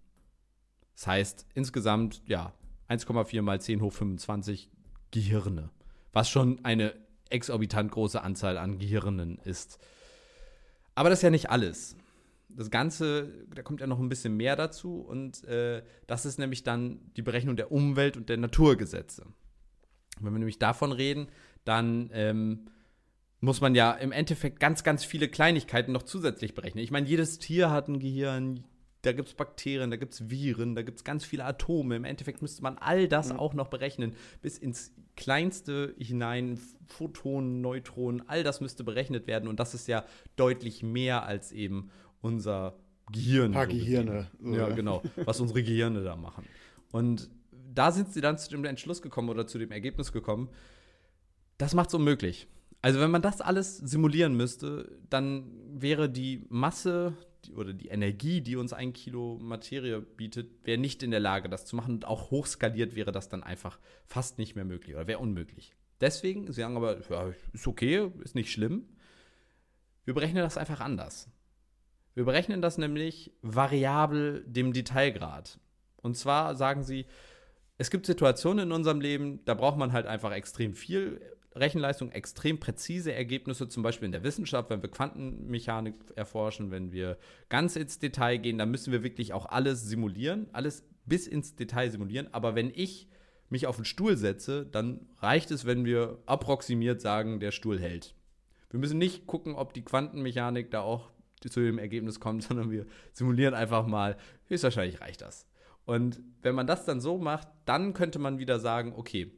Das heißt, insgesamt, ja, 1,4 mal 10 hoch 25 Gehirne, was schon eine exorbitant große Anzahl an Gehirnen ist. Aber das ist ja nicht alles. Das Ganze, da kommt ja noch ein bisschen mehr dazu und äh, das ist nämlich dann die Berechnung der Umwelt- und der Naturgesetze. Wenn wir nämlich davon reden, dann ähm, muss man ja im Endeffekt ganz, ganz viele Kleinigkeiten noch zusätzlich berechnen. Ich meine, jedes Tier hat ein Gehirn, da gibt es Bakterien, da gibt es Viren, da gibt es ganz viele Atome. Im Endeffekt müsste man all das mhm. auch noch berechnen, bis ins Kleinste hinein, Photonen, Neutronen, all das müsste berechnet werden. Und das ist ja deutlich mehr als eben unser Gehirn. Ein paar so Gehirne. Ja, genau, was unsere Gehirne da machen. Und da sind sie dann zu dem Entschluss gekommen oder zu dem Ergebnis gekommen, das macht es unmöglich. Also wenn man das alles simulieren müsste, dann wäre die Masse oder die Energie, die uns ein Kilo Materie bietet, wäre nicht in der Lage, das zu machen. Und auch hochskaliert wäre das dann einfach fast nicht mehr möglich oder wäre unmöglich. Deswegen, sie sagen aber, ja, ist okay, ist nicht schlimm. Wir berechnen das einfach anders. Wir berechnen das nämlich variabel dem Detailgrad. Und zwar sagen sie, es gibt Situationen in unserem Leben, da braucht man halt einfach extrem viel Rechenleistung, extrem präzise Ergebnisse, zum Beispiel in der Wissenschaft, wenn wir Quantenmechanik erforschen, wenn wir ganz ins Detail gehen, dann müssen wir wirklich auch alles simulieren, alles bis ins Detail simulieren. Aber wenn ich mich auf den Stuhl setze, dann reicht es, wenn wir approximiert sagen, der Stuhl hält. Wir müssen nicht gucken, ob die Quantenmechanik da auch zu dem Ergebnis kommt, sondern wir simulieren einfach mal, höchstwahrscheinlich reicht das. Und wenn man das dann so macht, dann könnte man wieder sagen, okay,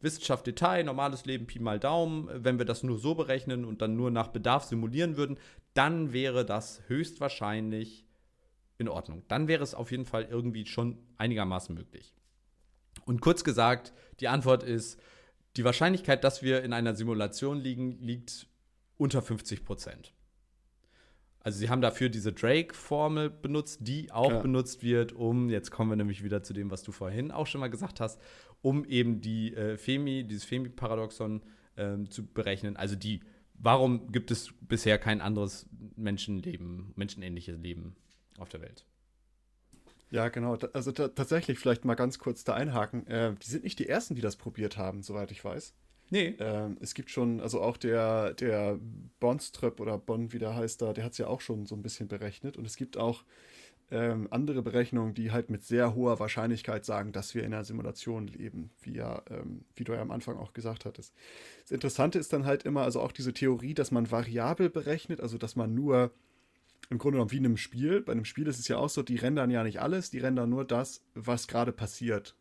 Wissenschaft Detail, normales Leben Pi mal Daumen, wenn wir das nur so berechnen und dann nur nach Bedarf simulieren würden, dann wäre das höchstwahrscheinlich in Ordnung. Dann wäre es auf jeden Fall irgendwie schon einigermaßen möglich. Und kurz gesagt, die Antwort ist, die Wahrscheinlichkeit, dass wir in einer Simulation liegen, liegt unter 50 Prozent. Also sie haben dafür diese Drake-Formel benutzt, die auch ja. benutzt wird, um, jetzt kommen wir nämlich wieder zu dem, was du vorhin auch schon mal gesagt hast, um eben die äh, Femi, dieses Femi-Paradoxon ähm, zu berechnen. Also die, warum gibt es bisher kein anderes Menschenleben, menschenähnliches Leben auf der Welt? Ja, genau. Also tatsächlich vielleicht mal ganz kurz da einhaken. Äh, die sind nicht die ersten, die das probiert haben, soweit ich weiß. Nee. Ähm, es gibt schon, also auch der, der Bonströp oder Bonn, wie der heißt da, der hat es ja auch schon so ein bisschen berechnet. Und es gibt auch ähm, andere Berechnungen, die halt mit sehr hoher Wahrscheinlichkeit sagen, dass wir in einer Simulation leben, wie, ja, ähm, wie du ja am Anfang auch gesagt hattest. Das Interessante ist dann halt immer, also auch diese Theorie, dass man variabel berechnet, also dass man nur im Grunde genommen wie in einem Spiel, bei einem Spiel ist es ja auch so, die rendern ja nicht alles, die rendern nur das, was gerade passiert.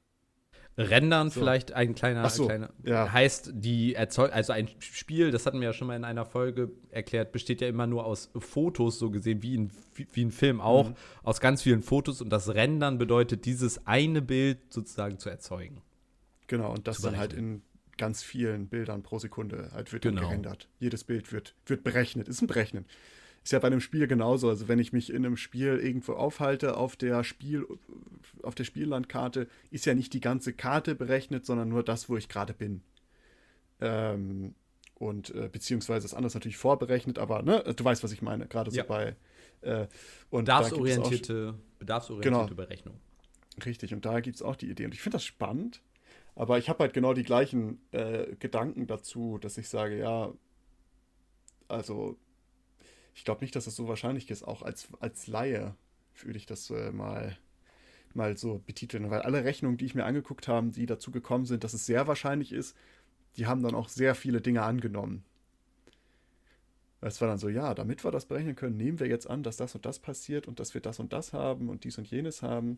Rendern so. vielleicht ein kleiner, so, kleiner ja. heißt die Erzeug also ein Spiel, das hatten wir ja schon mal in einer Folge erklärt, besteht ja immer nur aus Fotos, so gesehen, wie, in, wie ein Film auch, mhm. aus ganz vielen Fotos und das Rendern bedeutet, dieses eine Bild sozusagen zu erzeugen. Genau, und das dann halt in ganz vielen Bildern pro Sekunde halt wird genau. gerendert. Jedes Bild wird, wird berechnet, ist ein Berechnen. Ist ja bei einem Spiel genauso. Also wenn ich mich in einem Spiel irgendwo aufhalte, auf der Spiel, auf der Spiellandkarte, ist ja nicht die ganze Karte berechnet, sondern nur das, wo ich gerade bin. Ähm, und äh, beziehungsweise ist natürlich vorberechnet, aber ne, du weißt, was ich meine, gerade so ja. bei äh, und bedarfsorientierte, bedarfsorientierte genau, Berechnung. Richtig, und da gibt es auch die Idee. Und ich finde das spannend, aber ich habe halt genau die gleichen äh, Gedanken dazu, dass ich sage, ja, also ich glaube nicht, dass das so wahrscheinlich ist. Auch als, als Laie würde ich das äh, mal, mal so betiteln. Weil alle Rechnungen, die ich mir angeguckt habe, die dazu gekommen sind, dass es sehr wahrscheinlich ist, die haben dann auch sehr viele Dinge angenommen. Es war dann so, ja, damit wir das berechnen können, nehmen wir jetzt an, dass das und das passiert und dass wir das und das haben und dies und jenes haben.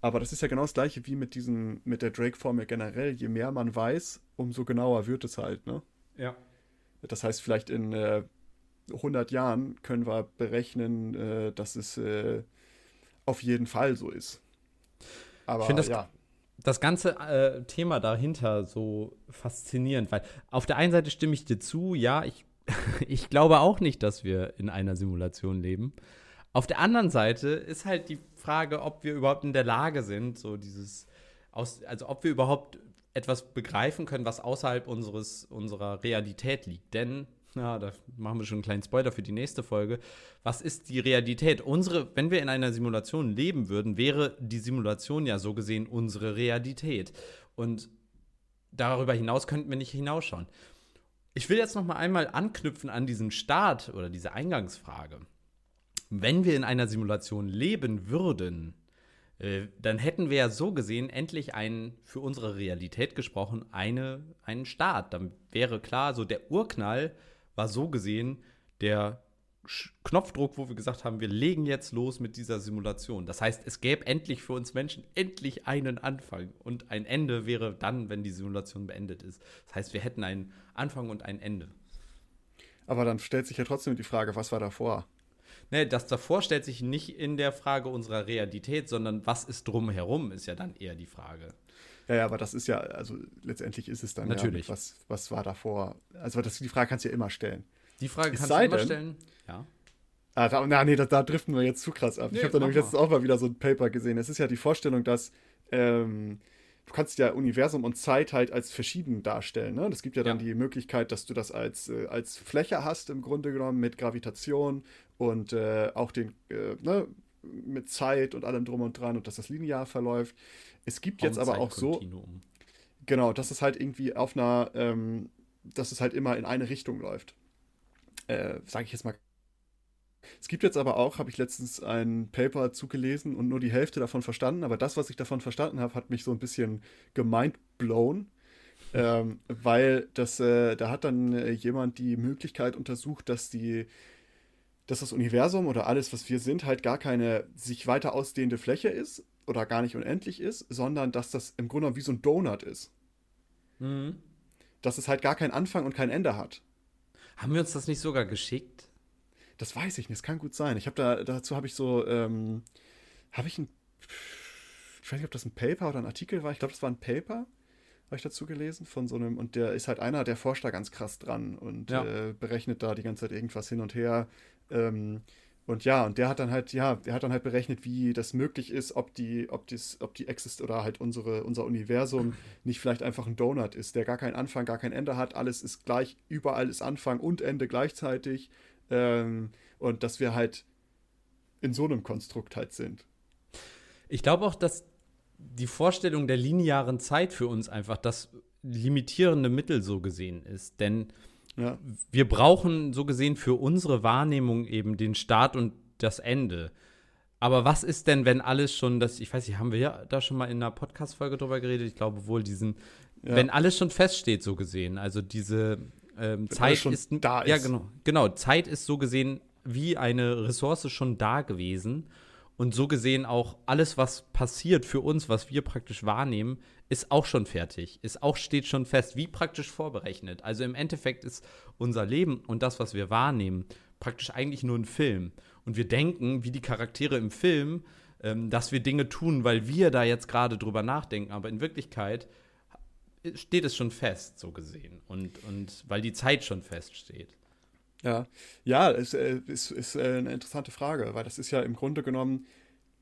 Aber das ist ja genau das gleiche wie mit diesen, mit der Drake-Formel generell. Je mehr man weiß, umso genauer wird es halt, ne? Ja. Das heißt, vielleicht in äh, 100 Jahren können wir berechnen, äh, dass es äh, auf jeden Fall so ist. Aber ich finde das, ja. das ganze äh, Thema dahinter so faszinierend, weil auf der einen Seite stimme ich dir zu, ja, ich, ich glaube auch nicht, dass wir in einer Simulation leben. Auf der anderen Seite ist halt die Frage, ob wir überhaupt in der Lage sind, so dieses, aus, also ob wir überhaupt etwas begreifen können, was außerhalb unseres, unserer Realität liegt. Denn ja, da machen wir schon einen kleinen Spoiler für die nächste Folge. Was ist die Realität? Unsere, wenn wir in einer Simulation leben würden, wäre die Simulation ja so gesehen unsere Realität. Und darüber hinaus könnten wir nicht hinausschauen. Ich will jetzt noch mal einmal anknüpfen an diesen Start oder diese Eingangsfrage. Wenn wir in einer Simulation leben würden, äh, dann hätten wir ja so gesehen endlich einen, für unsere Realität gesprochen, eine, einen Start. Dann wäre klar, so der Urknall war so gesehen der Knopfdruck, wo wir gesagt haben, wir legen jetzt los mit dieser Simulation. Das heißt, es gäbe endlich für uns Menschen endlich einen Anfang und ein Ende wäre dann, wenn die Simulation beendet ist. Das heißt, wir hätten einen Anfang und ein Ende. Aber dann stellt sich ja trotzdem die Frage, was war davor? Nee, das davor stellt sich nicht in der Frage unserer Realität, sondern was ist drumherum, ist ja dann eher die Frage. Ja, ja, aber das ist ja, also letztendlich ist es dann Natürlich. Ja, was, was war davor? Also das, die Frage kannst du ja immer stellen. Die Frage kannst du immer denn, stellen, ja. Ah, da, na, nee, da, da driften wir jetzt zu krass ab. Nee, ich habe da nämlich letztens auch mal wieder so ein Paper gesehen. Es ist ja die Vorstellung, dass ähm, du kannst ja Universum und Zeit halt als verschieden darstellen. Ne? Das gibt ja dann ja. die Möglichkeit, dass du das als, äh, als Fläche hast, im Grunde genommen, mit Gravitation und äh, auch den, äh, ne, mit Zeit und allem drum und dran und dass das linear verläuft. Es gibt jetzt aber auch so. Genau, dass es halt irgendwie auf einer, ähm, dass es halt immer in eine Richtung läuft. Äh, Sage ich jetzt mal es gibt jetzt aber auch, habe ich letztens ein Paper zugelesen und nur die Hälfte davon verstanden, aber das, was ich davon verstanden habe, hat mich so ein bisschen gemindblown. Ähm, weil das, äh, da hat dann äh, jemand die Möglichkeit untersucht, dass die, dass das Universum oder alles, was wir sind, halt gar keine sich weiter ausdehnende Fläche ist oder gar nicht unendlich ist, sondern dass das im Grunde wie so ein Donut ist. Mhm. Dass es halt gar keinen Anfang und kein Ende hat. Haben wir uns das nicht sogar geschickt? Das weiß ich nicht, das kann gut sein. Ich habe da, dazu habe ich so, ähm, habe ich ein, ich weiß nicht, ob das ein Paper oder ein Artikel war. Ich glaube, das war ein Paper, habe ich dazu gelesen von so einem, und der ist halt einer, der forscht da ganz krass dran und ja. äh, berechnet da die ganze Zeit irgendwas hin und her. Ähm, und ja, und der hat dann halt, ja, der hat dann halt berechnet, wie das möglich ist, ob die, ob dies, ob die Exist oder halt unsere, unser Universum nicht vielleicht einfach ein Donut ist, der gar keinen Anfang, gar kein Ende hat. Alles ist gleich, überall ist Anfang und Ende gleichzeitig. Ähm, und dass wir halt in so einem Konstrukt halt sind. Ich glaube auch, dass die Vorstellung der linearen Zeit für uns einfach das limitierende Mittel so gesehen ist. Denn ja. wir brauchen so gesehen für unsere Wahrnehmung eben den Start und das Ende. Aber was ist denn, wenn alles schon, das, ich weiß nicht, haben wir ja da schon mal in einer Podcast-Folge drüber geredet? Ich glaube wohl diesen, ja. wenn alles schon feststeht, so gesehen. Also diese ähm, Zeit ist da ist. Ja, genau. Genau, Zeit ist so gesehen wie eine Ressource schon da gewesen. Und so gesehen auch alles, was passiert für uns, was wir praktisch wahrnehmen, ist auch schon fertig, ist auch steht schon fest, wie praktisch vorberechnet. Also im Endeffekt ist unser Leben und das, was wir wahrnehmen, praktisch eigentlich nur ein Film. Und wir denken, wie die Charaktere im Film, ähm, dass wir Dinge tun, weil wir da jetzt gerade drüber nachdenken. Aber in Wirklichkeit steht es schon fest, so gesehen. Und, und weil die Zeit schon feststeht. Ja, ja, es äh, ist, ist, äh, eine interessante Frage, weil das ist ja im Grunde genommen,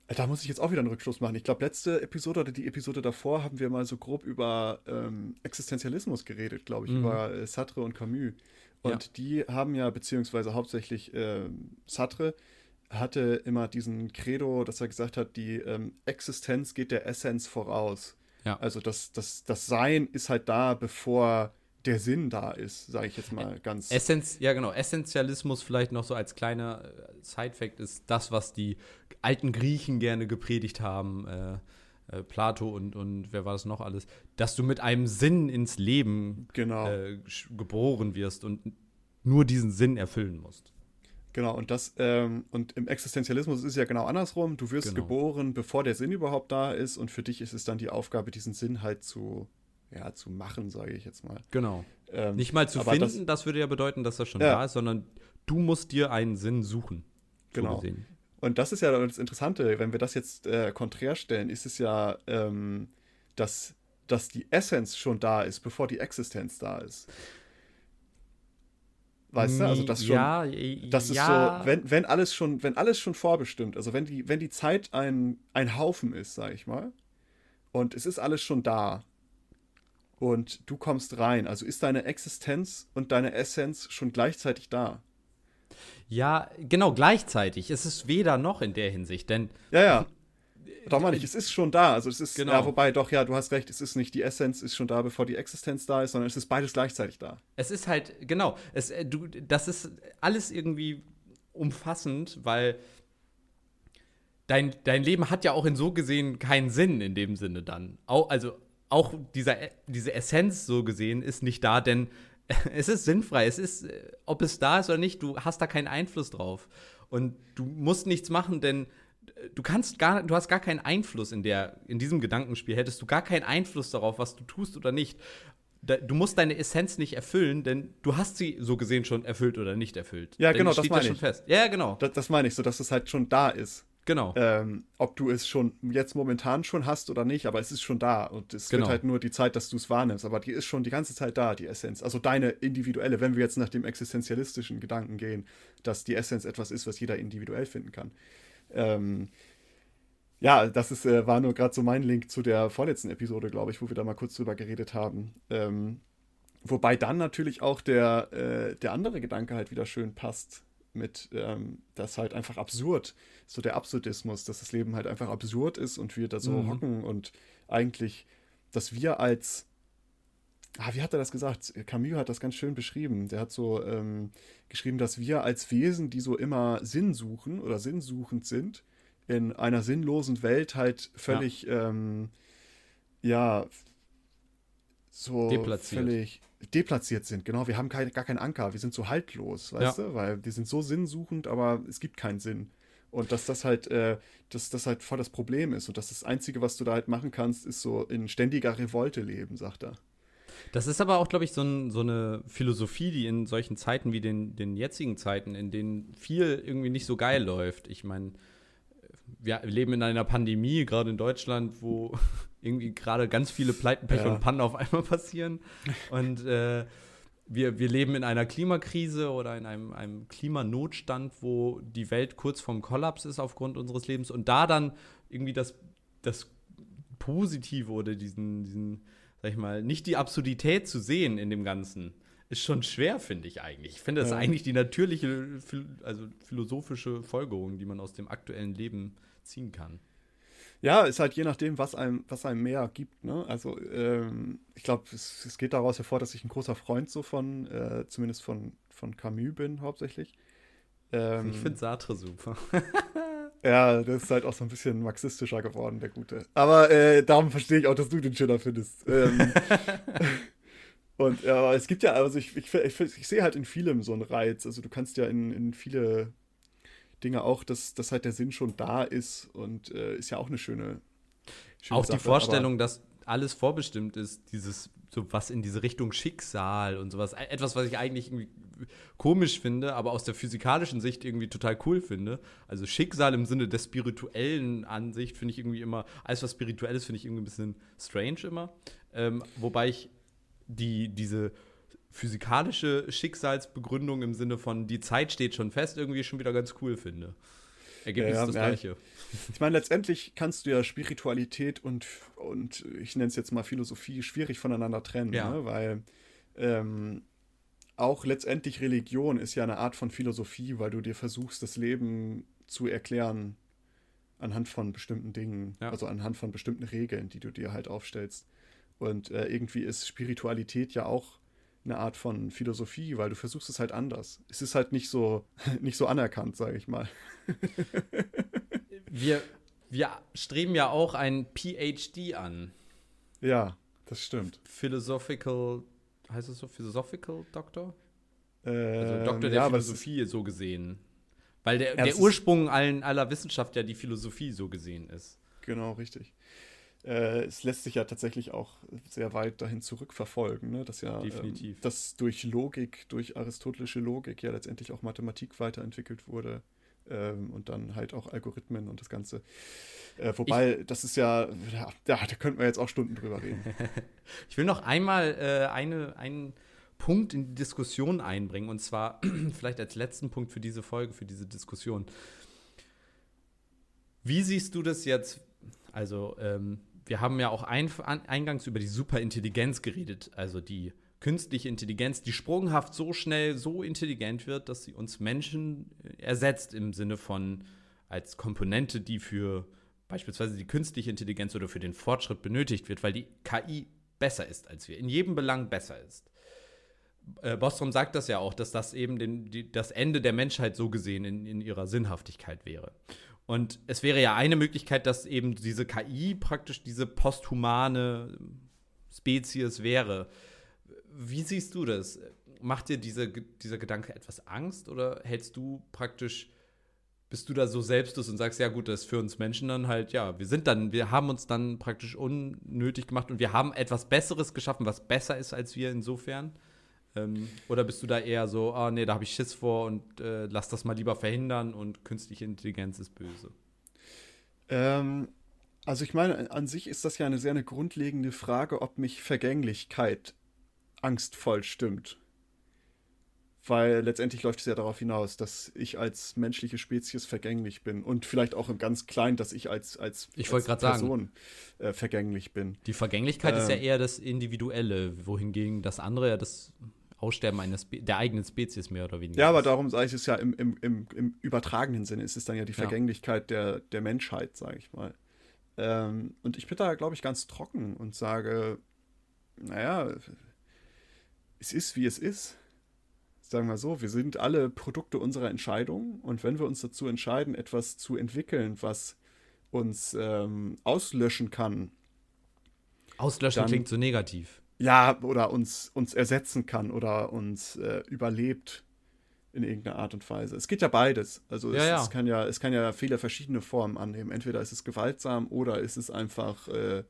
äh, da muss ich jetzt auch wieder einen Rückschluss machen. Ich glaube, letzte Episode oder die Episode davor haben wir mal so grob über ähm, Existenzialismus geredet, glaube ich, mhm. über Sartre und Camus. Und ja. die haben ja, beziehungsweise hauptsächlich äh, Sartre, hatte immer diesen Credo, dass er gesagt hat, die ähm, Existenz geht der Essenz voraus. Ja. Also das, das, das Sein ist halt da, bevor der Sinn da ist, sage ich jetzt mal ganz. Essenz, ja, genau. Essentialismus vielleicht noch so als kleiner äh, Side-Fact ist das, was die alten Griechen gerne gepredigt haben. Äh, äh, Plato und, und wer war das noch alles? Dass du mit einem Sinn ins Leben genau. äh, geboren wirst und nur diesen Sinn erfüllen musst. Genau, und das, ähm, und im Existenzialismus ist es ja genau andersrum. Du wirst genau. geboren, bevor der Sinn überhaupt da ist, und für dich ist es dann die Aufgabe, diesen Sinn halt zu, ja, zu machen, sage ich jetzt mal. Genau. Ähm, Nicht mal zu finden, das, das, würde ja bedeuten, dass das schon ja. da ist, sondern du musst dir einen Sinn suchen. Genau. Und das ist ja das Interessante, wenn wir das jetzt äh, konträr stellen, ist es ja, ähm, dass, dass die Essenz schon da ist, bevor die Existenz da ist. Weißt du, also das schon, ja, das ist ja. so, wenn, wenn alles schon, wenn alles schon vorbestimmt, also wenn die, wenn die Zeit ein, ein Haufen ist, sag ich mal, und es ist alles schon da und du kommst rein, also ist deine Existenz und deine Essenz schon gleichzeitig da. Ja, genau, gleichzeitig. Es ist weder noch in der Hinsicht, denn ja, ja. Doch meine ich, es ist schon da. Also es ist, genau. ja, wobei, doch, ja, du hast recht, es ist nicht die Essenz ist schon da, bevor die Existenz da ist, sondern es ist beides gleichzeitig da. Es ist halt, genau, es, äh, du, das ist alles irgendwie umfassend, weil dein, dein Leben hat ja auch in so gesehen keinen Sinn in dem Sinne dann. Auch, also auch dieser, diese Essenz so gesehen ist nicht da, denn es ist sinnfrei. Es ist, ob es da ist oder nicht, du hast da keinen Einfluss drauf. Und du musst nichts machen, denn du kannst gar, du hast gar keinen Einfluss in der, in diesem Gedankenspiel, hättest du gar keinen Einfluss darauf, was du tust oder nicht. Du musst deine Essenz nicht erfüllen, denn du hast sie so gesehen schon erfüllt oder nicht erfüllt. Ja, genau, das meine ich. fest. Ja, genau. Das, das meine ich, so dass es halt schon da ist. Genau. Ähm, ob du es schon jetzt momentan schon hast oder nicht, aber es ist schon da. Und es genau. wird halt nur die Zeit, dass du es wahrnimmst. Aber die ist schon die ganze Zeit da, die Essenz. Also deine individuelle, wenn wir jetzt nach dem existenzialistischen Gedanken gehen, dass die Essenz etwas ist, was jeder individuell finden kann. Ähm, Ja, das ist, äh, war nur gerade so mein Link zu der vorletzten Episode, glaube ich, wo wir da mal kurz drüber geredet haben. Ähm, wobei dann natürlich auch der, äh, der andere Gedanke halt wieder schön passt mit, ähm, das halt einfach absurd, so der Absurdismus, dass das Leben halt einfach absurd ist und wir da so mhm. hocken und eigentlich, dass wir als, ah, wie hat er das gesagt? Camus hat das ganz schön beschrieben. Der hat so ähm, geschrieben, dass wir als Wesen, die so immer Sinn suchen oder sinnsuchend sind, in einer sinnlosen Welt halt völlig, ja, ähm, ja so deplatziert. völlig deplatziert sind. Genau, wir haben kein, gar keinen Anker, wir sind so haltlos, weißt ja. du, weil wir sind so sinnsuchend, aber es gibt keinen Sinn. Und dass das halt, äh, dass das halt voll das Problem ist und dass das Einzige, was du da halt machen kannst, ist so in ständiger Revolte leben, sagt er. Das ist aber auch, glaube ich, so, ein, so, eine Philosophie, die in solchen Zeiten wie den, den jetzigen Zeiten, in denen viel irgendwie nicht so geil läuft. Ich meine, wir leben in einer Pandemie, gerade in Deutschland, wo irgendwie gerade ganz viele Pleiten, Pech ja. und Pannen auf einmal passieren. Und äh, wir, wir leben in einer Klimakrise oder in einem, einem Klimanotstand, wo die Welt kurz vorm Kollaps ist aufgrund unseres Lebens. Und da dann irgendwie das, das Positive oder diesen, diesen, sag ich mal, nicht die Absurdität zu sehen in dem Ganzen, ist schon schwer, finde ich eigentlich. Ich finde, das ja. ist eigentlich die natürliche, also philosophische Folgerung, die man aus dem aktuellen Leben ziehen kann. Ja, ist halt je nachdem, was einem, was einem mehr gibt. Ne? Also ähm, ich glaube, es, es, geht daraus hervor, dass ich ein großer Freund so von, äh, zumindest von, von Camus bin, hauptsächlich. Ähm, ich finde Sartre super. ja, das ist halt auch so ein bisschen marxistischer geworden, der Gute. Aber äh, darum verstehe ich auch, dass du den schöner findest. Ähm, Und ja, es gibt ja, also ich, ich, ich, ich, sehe halt in vielem so einen Reiz. Also du kannst ja in, in viele Dinge auch, dass, dass halt der Sinn schon da ist und äh, ist ja auch eine schöne, schöne Auch Sache, die Vorstellung, dass alles vorbestimmt ist, dieses, so was in diese Richtung Schicksal und sowas. E, etwas, was ich eigentlich irgendwie komisch finde, aber aus der physikalischen Sicht irgendwie total cool finde. Also Schicksal im Sinne der spirituellen Ansicht finde ich irgendwie immer, alles was spirituell ist, finde ich irgendwie ein bisschen strange immer. Ähm, wobei ich die, diese physikalische Schicksalsbegründung im Sinne von die Zeit steht schon fest, irgendwie schon wieder ganz cool finde. Ergebnis ja, ja, das ja. gleiche. Ich meine, letztendlich kannst du ja Spiritualität und, und ich nenne es jetzt mal Philosophie schwierig voneinander trennen, ja. ne? weil ähm, auch letztendlich Religion ist ja eine Art von Philosophie, weil du dir versuchst, das Leben zu erklären anhand von bestimmten Dingen, also anhand von bestimmten Regeln, die du dir halt aufstellst. Und äh, irgendwie ist Spiritualität ja auch eine Art von Philosophie, weil du versuchst es halt anders. Es ist halt nicht so, nicht so anerkannt, sage ich mal. wir, wir streben ja auch ein PhD an. Ja, das stimmt. Philosophical, heißt es so, Philosophical Doctor? Äh, also Doktor der ja, Philosophie so gesehen. Weil der, der Ursprung allen, aller Wissenschaft ja die Philosophie so gesehen ist. Genau, richtig. Äh, es lässt sich ja tatsächlich auch sehr weit dahin zurückverfolgen, ne? dass ja Definitiv. Ähm, dass durch Logik, durch aristotelische Logik ja letztendlich auch Mathematik weiterentwickelt wurde ähm, und dann halt auch Algorithmen und das Ganze. Äh, wobei, ich, das ist ja, ja, da könnten wir jetzt auch Stunden drüber reden. ich will noch einmal äh, eine, einen Punkt in die Diskussion einbringen und zwar vielleicht als letzten Punkt für diese Folge, für diese Diskussion. Wie siehst du das jetzt? Also, ähm, wir haben ja auch ein, eingangs über die Superintelligenz geredet, also die künstliche Intelligenz, die sprunghaft so schnell so intelligent wird, dass sie uns Menschen äh, ersetzt im Sinne von als Komponente, die für beispielsweise die künstliche Intelligenz oder für den Fortschritt benötigt wird, weil die KI besser ist als wir, in jedem Belang besser ist. Äh, Bostrom sagt das ja auch, dass das eben den, die, das Ende der Menschheit so gesehen in, in ihrer Sinnhaftigkeit wäre. Und es wäre ja eine Möglichkeit, dass eben diese KI praktisch diese posthumane Spezies wäre. Wie siehst du das? Macht dir diese, dieser Gedanke etwas Angst oder hältst du praktisch, bist du da so selbstlos und sagst, ja gut, das ist für uns Menschen dann halt, ja, wir sind dann, wir haben uns dann praktisch unnötig gemacht und wir haben etwas Besseres geschaffen, was besser ist als wir insofern? Ähm, oder bist du da eher so, ah oh, nee, da habe ich Schiss vor und äh, lass das mal lieber verhindern und künstliche Intelligenz ist böse? Ähm, also ich meine, an sich ist das ja eine sehr eine grundlegende Frage, ob mich Vergänglichkeit angstvoll stimmt. weil letztendlich läuft es ja darauf hinaus, dass ich als menschliche Spezies vergänglich bin und vielleicht auch im ganz Kleinen, dass ich als, als, ich als Person äh, vergänglich bin. Die Vergänglichkeit ähm, ist ja ähm. eher das Individuelle, wohingegen das andere ja das Aussterben eines der eigenen Spezies mehr oder weniger. Ja, aber darum sage ich es ja im, im, im, im übertragenen Sinne, ist es dann ja die Vergänglichkeit ja. der, der Menschheit, sage ich mal. Ähm, und ich bin da, glaube ich, ganz trocken und sage, naja, es ist, wie es ist sagen wir so, wir sind alle Produkte unserer Entscheidung und wenn wir uns dazu entscheiden, etwas zu entwickeln, was uns ähm, auslöschen kann. Auslöschen dann, klingt so negativ. Ja, oder uns, uns ersetzen kann oder uns äh, überlebt in irgendeiner Art und Weise. Es geht ja beides. Also ja, es, ja. es, kann ja, es kann ja viele verschiedene Formen annehmen. Entweder ist es gewaltsam oder ist es einfach äh,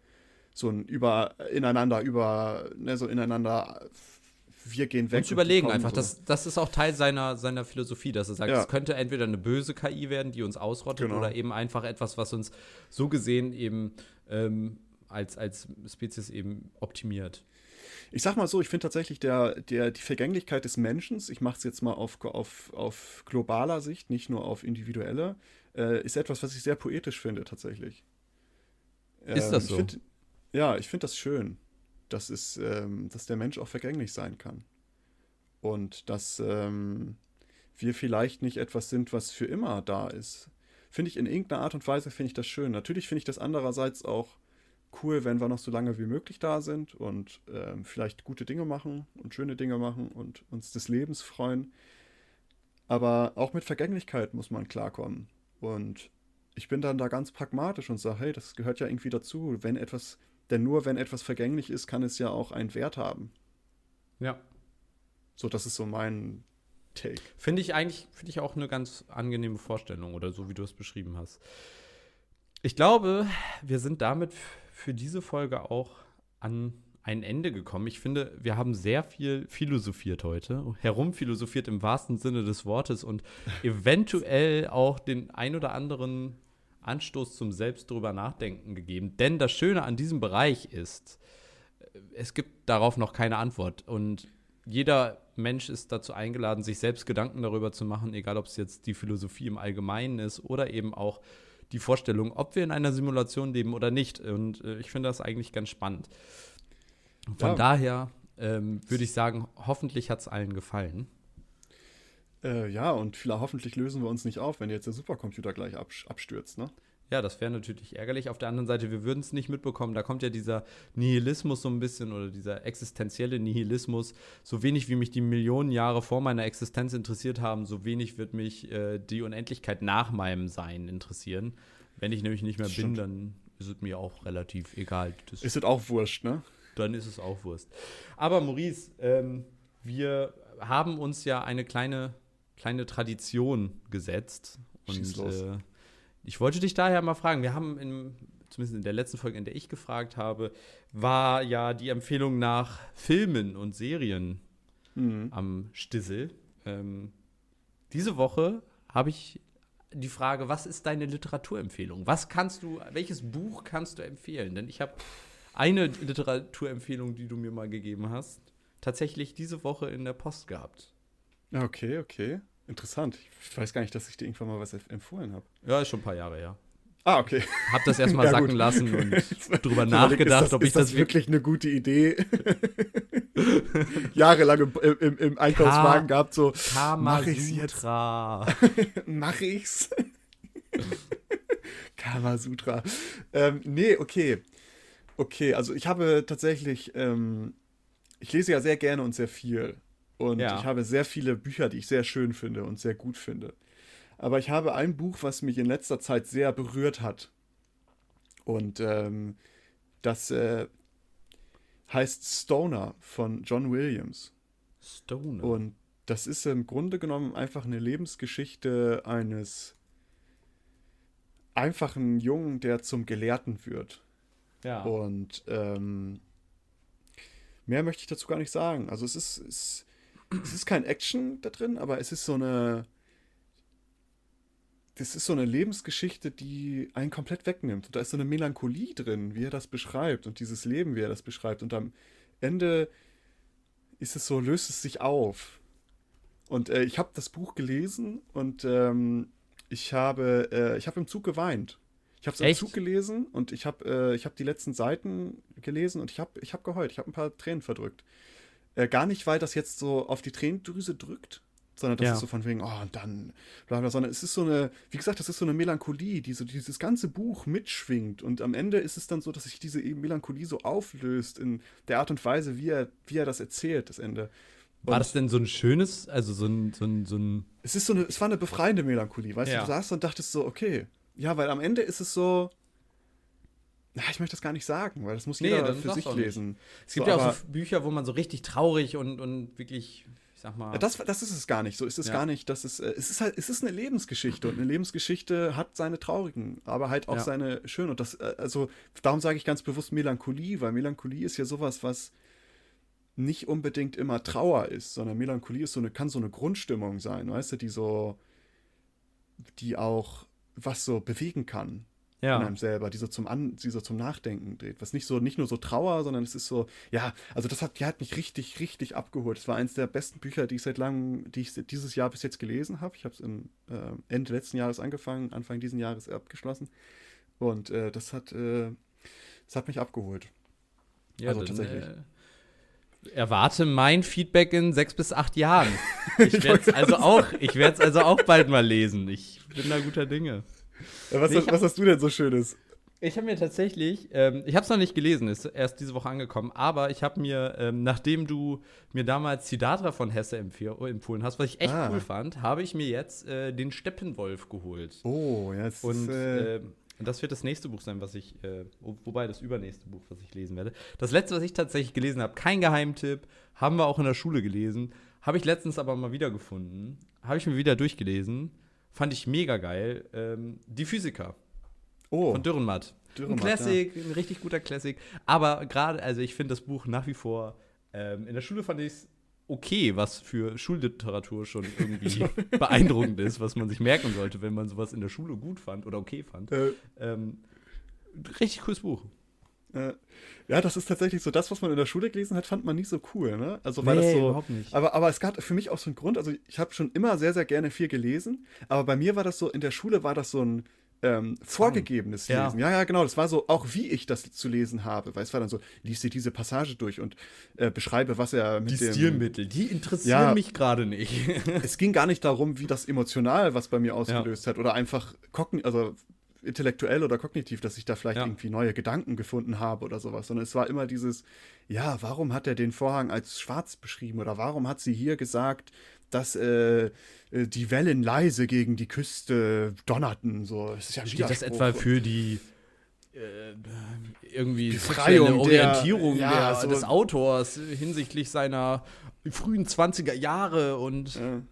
so ein über ineinander über ne, so ineinander wir gehen weg. Uns überlegen einfach, so. das, das ist auch Teil seiner, seiner Philosophie, dass er sagt, ja. es könnte entweder eine böse KI werden, die uns ausrottet, genau. oder eben einfach etwas, was uns so gesehen eben ähm, als, als Spezies eben optimiert. Ich sag mal so, ich finde tatsächlich der, der, die Vergänglichkeit des Menschen, ich mache es jetzt mal auf, auf, auf globaler Sicht, nicht nur auf individueller, äh, ist etwas, was ich sehr poetisch finde tatsächlich. Ist ähm, das so? Ich find, ja, ich finde das schön dass, es, ähm, dass der Mensch auch vergänglich sein kann. Und dass ähm, wir vielleicht nicht etwas sind, was für immer da ist. Finde ich in irgendeiner Art und Weise, finde ich das schön. Natürlich finde ich das andererseits auch cool, wenn wir noch so lange wie möglich da sind und ähm, vielleicht gute Dinge machen und schöne Dinge machen und uns des Lebens freuen. Aber auch mit Vergänglichkeit muss man klarkommen. Und ich bin dann da ganz pragmatisch und sage, hey, das gehört ja irgendwie dazu. Wenn etwas denn nur wenn etwas vergänglich ist, kann es ja auch einen Wert haben. Ja. So, das ist so mein Take. Finde ich eigentlich, finde ich auch eine ganz angenehme Vorstellung oder so, wie du es beschrieben hast. Ich glaube, wir sind damit für diese Folge auch an ein Ende gekommen. Ich finde, wir haben sehr viel philosophiert heute, herumphilosophiert im wahrsten Sinne des Wortes und eventuell auch den ein oder anderen Anstoß zum Selbst drüber nachdenken gegeben. Denn das Schöne an diesem Bereich ist, es gibt darauf noch keine Antwort. Und jeder Mensch ist dazu eingeladen, sich selbst Gedanken darüber zu machen, egal ob es jetzt die Philosophie im Allgemeinen ist oder eben auch die Vorstellung, ob wir in einer Simulation leben oder nicht. Und äh, ich finde das eigentlich ganz spannend. Von ja. daher ähm, würde ich sagen, hoffentlich hat es allen gefallen. Äh, ja, und vielleicht, hoffentlich lösen wir uns nicht auf, wenn jetzt der Supercomputer gleich abstürzt, ne? Ja, das wäre natürlich ärgerlich. Auf der anderen Seite, wir würden es nicht mitbekommen. Da kommt ja dieser Nihilismus so ein bisschen oder dieser existenzielle Nihilismus. So wenig wie mich die Millionen Jahre vor meiner Existenz interessiert haben, so wenig wird mich äh, die Unendlichkeit nach meinem Sein interessieren. Wenn ich nämlich nicht mehr bin, dann ist es mir auch relativ egal. Das ist es auch wurscht, ne? Dann ist es auch wurscht. Aber Maurice, ähm, wir haben uns ja eine kleine kleine Tradition gesetzt. Und äh, ich wollte dich daher mal fragen, wir haben in, zumindest in der letzten Folge, in der ich gefragt habe, war ja die Empfehlung nach Filmen und Serien mhm. am Stissel. Ähm, diese Woche habe ich die Frage, was ist deine Literaturempfehlung? Was kannst du, welches Buch kannst du empfehlen? Denn ich habe eine Literaturempfehlung, die du mir mal gegeben hast, tatsächlich diese Woche in der Post gehabt. Okay, okay. Interessant. Ich weiß gar nicht, dass ich dir irgendwann mal was empfohlen habe. Ja, ist schon ein paar Jahre, ja. Ah, okay. Hab das erstmal ja, sacken lassen und drüber nachgedacht, das, ob ich das, das wirklich eine gute Idee. Jahrelang im, im, im Einkaufswagen Ka gehabt, so mach ich's jetzt. mach ich's. Kamasutra. Ähm, nee, okay. Okay, also ich habe tatsächlich, ähm, ich lese ja sehr gerne und sehr viel. Und ja. ich habe sehr viele Bücher, die ich sehr schön finde und sehr gut finde. Aber ich habe ein Buch, was mich in letzter Zeit sehr berührt hat. Und ähm, das äh, heißt Stoner von John Williams. Stoner. Und das ist im Grunde genommen einfach eine Lebensgeschichte eines einfachen Jungen, der zum Gelehrten wird. Ja. Und ähm, mehr möchte ich dazu gar nicht sagen. Also es ist, ist es ist kein Action da drin, aber es ist so eine. Das ist so eine Lebensgeschichte, die einen komplett wegnimmt. Und da ist so eine Melancholie drin, wie er das beschreibt und dieses Leben, wie er das beschreibt. Und am Ende ist es so, löst es sich auf. Und äh, ich habe das Buch gelesen und ähm, ich habe, äh, ich habe im Zug geweint. Ich habe es im? Zug gelesen und ich habe, äh, ich habe die letzten Seiten gelesen und ich habe, ich habe geheult. Ich habe ein paar Tränen verdrückt. Äh, gar nicht, weil das jetzt so auf die Tränendrüse drückt, sondern das Ja. ist so von wegen, oh, und dann, bla bla, sondern es ist so eine, wie gesagt, das ist so eine Melancholie, die so dieses ganze Buch mitschwingt. Und am Ende ist es dann so, dass sich diese eben Melancholie so auflöst in der Art und Weise, wie er, wie er das erzählt, das Ende. War Und das denn so ein schönes, also so ein, so ein, so ein es ist so eine, es war eine befreiende Melancholie, weißt Ja. du, du saßt und dachtest so, okay, ja, weil am Ende ist es so, na, ich möchte das gar nicht sagen, weil das muss Nee, jeder dann für sich lesen. Es gibt So, ja auch so Bücher, wo man so richtig traurig und, und wirklich, ich sag mal. Ja, das, das ist es gar nicht. So ist es Ja. gar nicht. Das ist, äh, es ist halt, es ist eine Lebensgeschichte und eine Lebensgeschichte hat seine traurigen, aber halt auch Ja. seine schönen. Und das, äh, also darum sage ich ganz bewusst Melancholie, weil Melancholie ist ja sowas, was nicht unbedingt immer Trauer ist, sondern Melancholie ist so eine, kann so eine Grundstimmung sein, weißt du, die so, die auch was so bewegen kann in ja. einem selber, die so zum An, die so zum Nachdenken dreht. Was nicht so, nicht nur so Trauer, sondern es ist so, ja, also das hat, die hat mich richtig, richtig abgeholt. Es war eines der besten Bücher, die ich seit langem, die ich dieses Jahr bis jetzt gelesen habe. Ich habe es im äh, Ende letzten Jahres angefangen, Anfang diesen Jahres abgeschlossen. Und äh, das hat, äh, das hat mich abgeholt. ja also dann, tatsächlich. Äh, erwarte mein Feedback in sechs bis acht Jahren. Ich werde es also auch, ich werde es also auch bald mal lesen. Ich bin da guter Dinge. Was, Nee, hab- was hast du denn so Schönes? Ich habe mir tatsächlich, ähm, ich habe es noch nicht gelesen, ist erst diese Woche angekommen, aber ich habe mir, ähm, nachdem du mir damals Siddhartha von Hesse empf empfohlen hast, was ich echt Ah. cool fand, habe ich mir jetzt äh, den Steppenwolf geholt. Oh, ja, es Und ist, äh, äh, das wird das nächste Buch sein, was ich, äh, wo- wobei das übernächste Buch, was ich lesen werde. Das letzte, was ich tatsächlich gelesen habe, kein Geheimtipp, haben wir auch in der Schule gelesen, habe ich letztens aber mal wieder gefunden, habe ich mir wieder durchgelesen, fand ich mega geil. Ähm, Die Physiker oh, von Dürrenmatt. Dürrenmatt, ein Classic, ein richtig guter Classic. Aber gerade, also ich finde das Buch nach wie vor, ähm, in der Schule fand ich es okay, was für Schulliteratur schon irgendwie beeindruckend ist, was man sich merken sollte, wenn man sowas in der Schule gut fand oder okay fand. äh, Ähm, richtig cooles Buch. Ja, das ist tatsächlich so, das, was man in der Schule gelesen hat, fand man nie so cool, ne? Also weil das so. überhaupt nicht. Aber, aber es gab für mich auch so einen Grund, also ich habe schon immer sehr, sehr gerne viel gelesen, aber bei mir war das so, in der Schule war das so ein ähm, vorgegebenes Ja. Lesen. Ja, ja, genau. Das war so, auch wie ich das zu lesen habe. Weil es war dann so, lies dir diese Passage durch und äh, beschreibe, was er mit Die dem. Stilmittel, die interessieren Ja. mich gerade nicht. Es ging gar nicht darum, wie das emotional was bei mir ausgelöst hat oder einfach kogni also intellektuell oder kognitiv, dass ich da vielleicht Ja. irgendwie neue Gedanken gefunden habe oder sowas, sondern es war immer dieses, ja, warum hat er den Vorhang als schwarz beschrieben oder warum hat sie hier gesagt, dass äh, äh, die Wellen leise gegen die Küste donnerten, so. Es ist ja Steht das etwa für die äh, irgendwie Befreiung der- Orientierung ja, der, so- des Autors hinsichtlich seiner frühen 20er Jahre und Ja.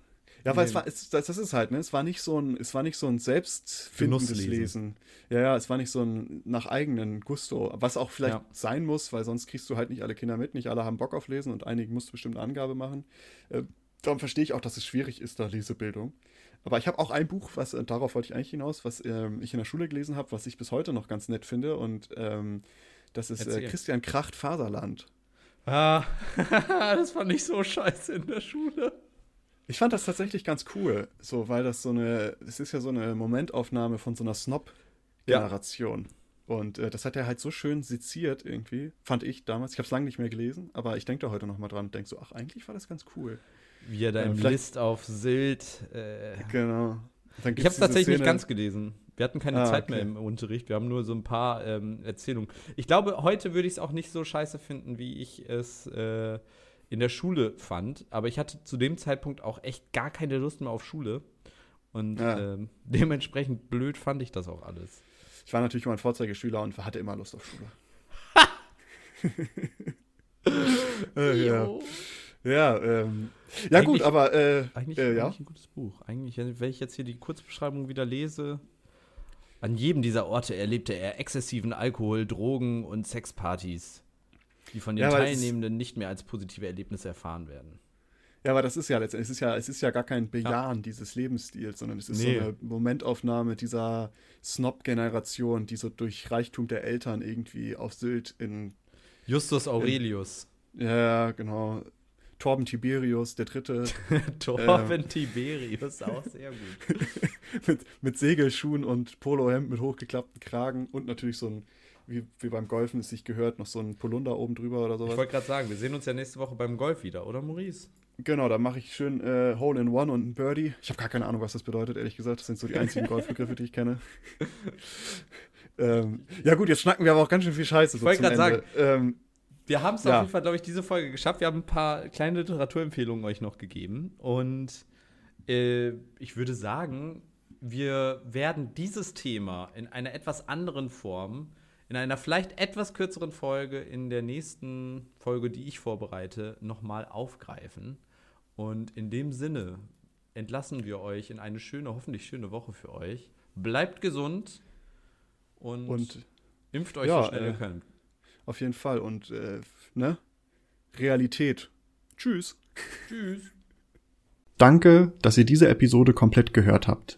Ja, weil es war, es, das, ist halt, ne? Es war nicht so ein, es war nicht so ein selbstfindendes. Lesen. Ja, ja, es war nicht so ein nach eigenen Gusto, was auch vielleicht Ja. sein muss, weil sonst kriegst du halt nicht alle Kinder mit, nicht alle haben Bock auf Lesen und einigen musst du bestimmt eine Angabe machen. Äh, darum verstehe ich auch, dass es schwierig ist, da Lesebildung. Aber ich habe auch ein Buch, was, äh, darauf wollte ich eigentlich hinaus, was ähm, ich in der Schule gelesen habe, was ich bis heute noch ganz nett finde und ähm, das ist äh. Christian Kracht Faserland. Ah, das fand ich so scheiße in der Schule. Ich fand das tatsächlich ganz cool, so, weil das so eine, es ist ja so eine Momentaufnahme von so einer Snob-Generation. Und äh, das hat er halt so schön seziert irgendwie, fand ich damals. Ich habe es lange nicht mehr gelesen, aber ich denke da heute noch mal dran und denke so, ach, eigentlich war das ganz cool. Wie er da Ja, im vielleicht- List auf Sylt. Äh, Genau. Ich habe es tatsächlich nicht Szene- ganz gelesen. Wir hatten keine Ah, Zeit mehr okay. im Unterricht. Wir haben nur so ein paar ähm, Erzählungen. Ich glaube, heute würde ich es auch nicht so scheiße finden, wie ich es äh, in der Schule fand. Aber ich hatte zu dem Zeitpunkt auch echt gar keine Lust mehr auf Schule. Und Ja. ähm, dementsprechend blöd fand ich das auch alles. Ich war natürlich immer ein Vorzeigeschüler und hatte immer Lust auf Schule. äh, ja, ja, ähm, ja gut, aber äh, Eigentlich, äh, ja. eigentlich ein gutes Buch. Eigentlich, wenn ich jetzt hier die Kurzbeschreibung wieder lese. An jedem dieser Orte erlebte er exzessiven Alkohol, Drogen und Sexpartys, die von den Ja, Teilnehmenden nicht mehr als positive Erlebnisse erfahren werden. Ja, aber das ist ja letztendlich, es ist ja, es ist ja gar kein Bejahen dieses Lebensstils, sondern es ist Nee. so eine Momentaufnahme dieser Snob-Generation, die so durch Reichtum der Eltern irgendwie auf Sylt in, Justus Aurelius. ja, genau, Torben Tiberius, der dritte. Torben ähm, Tiberius, auch sehr gut. mit, mit Segelschuhen und Polohemd mit hochgeklappten Kragen und natürlich so ein, wie, wie beim Golfen es sich gehört, noch so ein Polunder oben drüber oder sowas. Ich wollte gerade sagen, wir sehen uns ja nächste Woche beim Golf wieder, oder Maurice? Genau, da mache ich schön äh, Hole in One und ein Birdie. Ich habe gar keine Ahnung, was das bedeutet, ehrlich gesagt. Das sind so die einzigen Golfbegriffe, die ich kenne. ähm, ja, gut, jetzt schnacken wir aber auch ganz schön viel Scheiße. Ich wollte gerade sagen, ähm, wir haben es ja. auf jeden Fall, glaube ich, diese Folge geschafft. Wir haben ein paar kleine Literaturempfehlungen euch noch gegeben. Und äh, ich würde sagen, wir werden dieses Thema in einer etwas anderen Form, in einer vielleicht etwas kürzeren Folge, in der nächsten Folge, die ich vorbereite, nochmal aufgreifen. Und in dem Sinne entlassen wir euch in eine schöne, hoffentlich schöne Woche für euch. Bleibt gesund und, und impft euch ja, so schnell äh, ihr könnt. Auf jeden Fall. Und äh, ne? Realität. Tschüss. Tschüss. Danke, dass ihr diese Episode komplett gehört habt.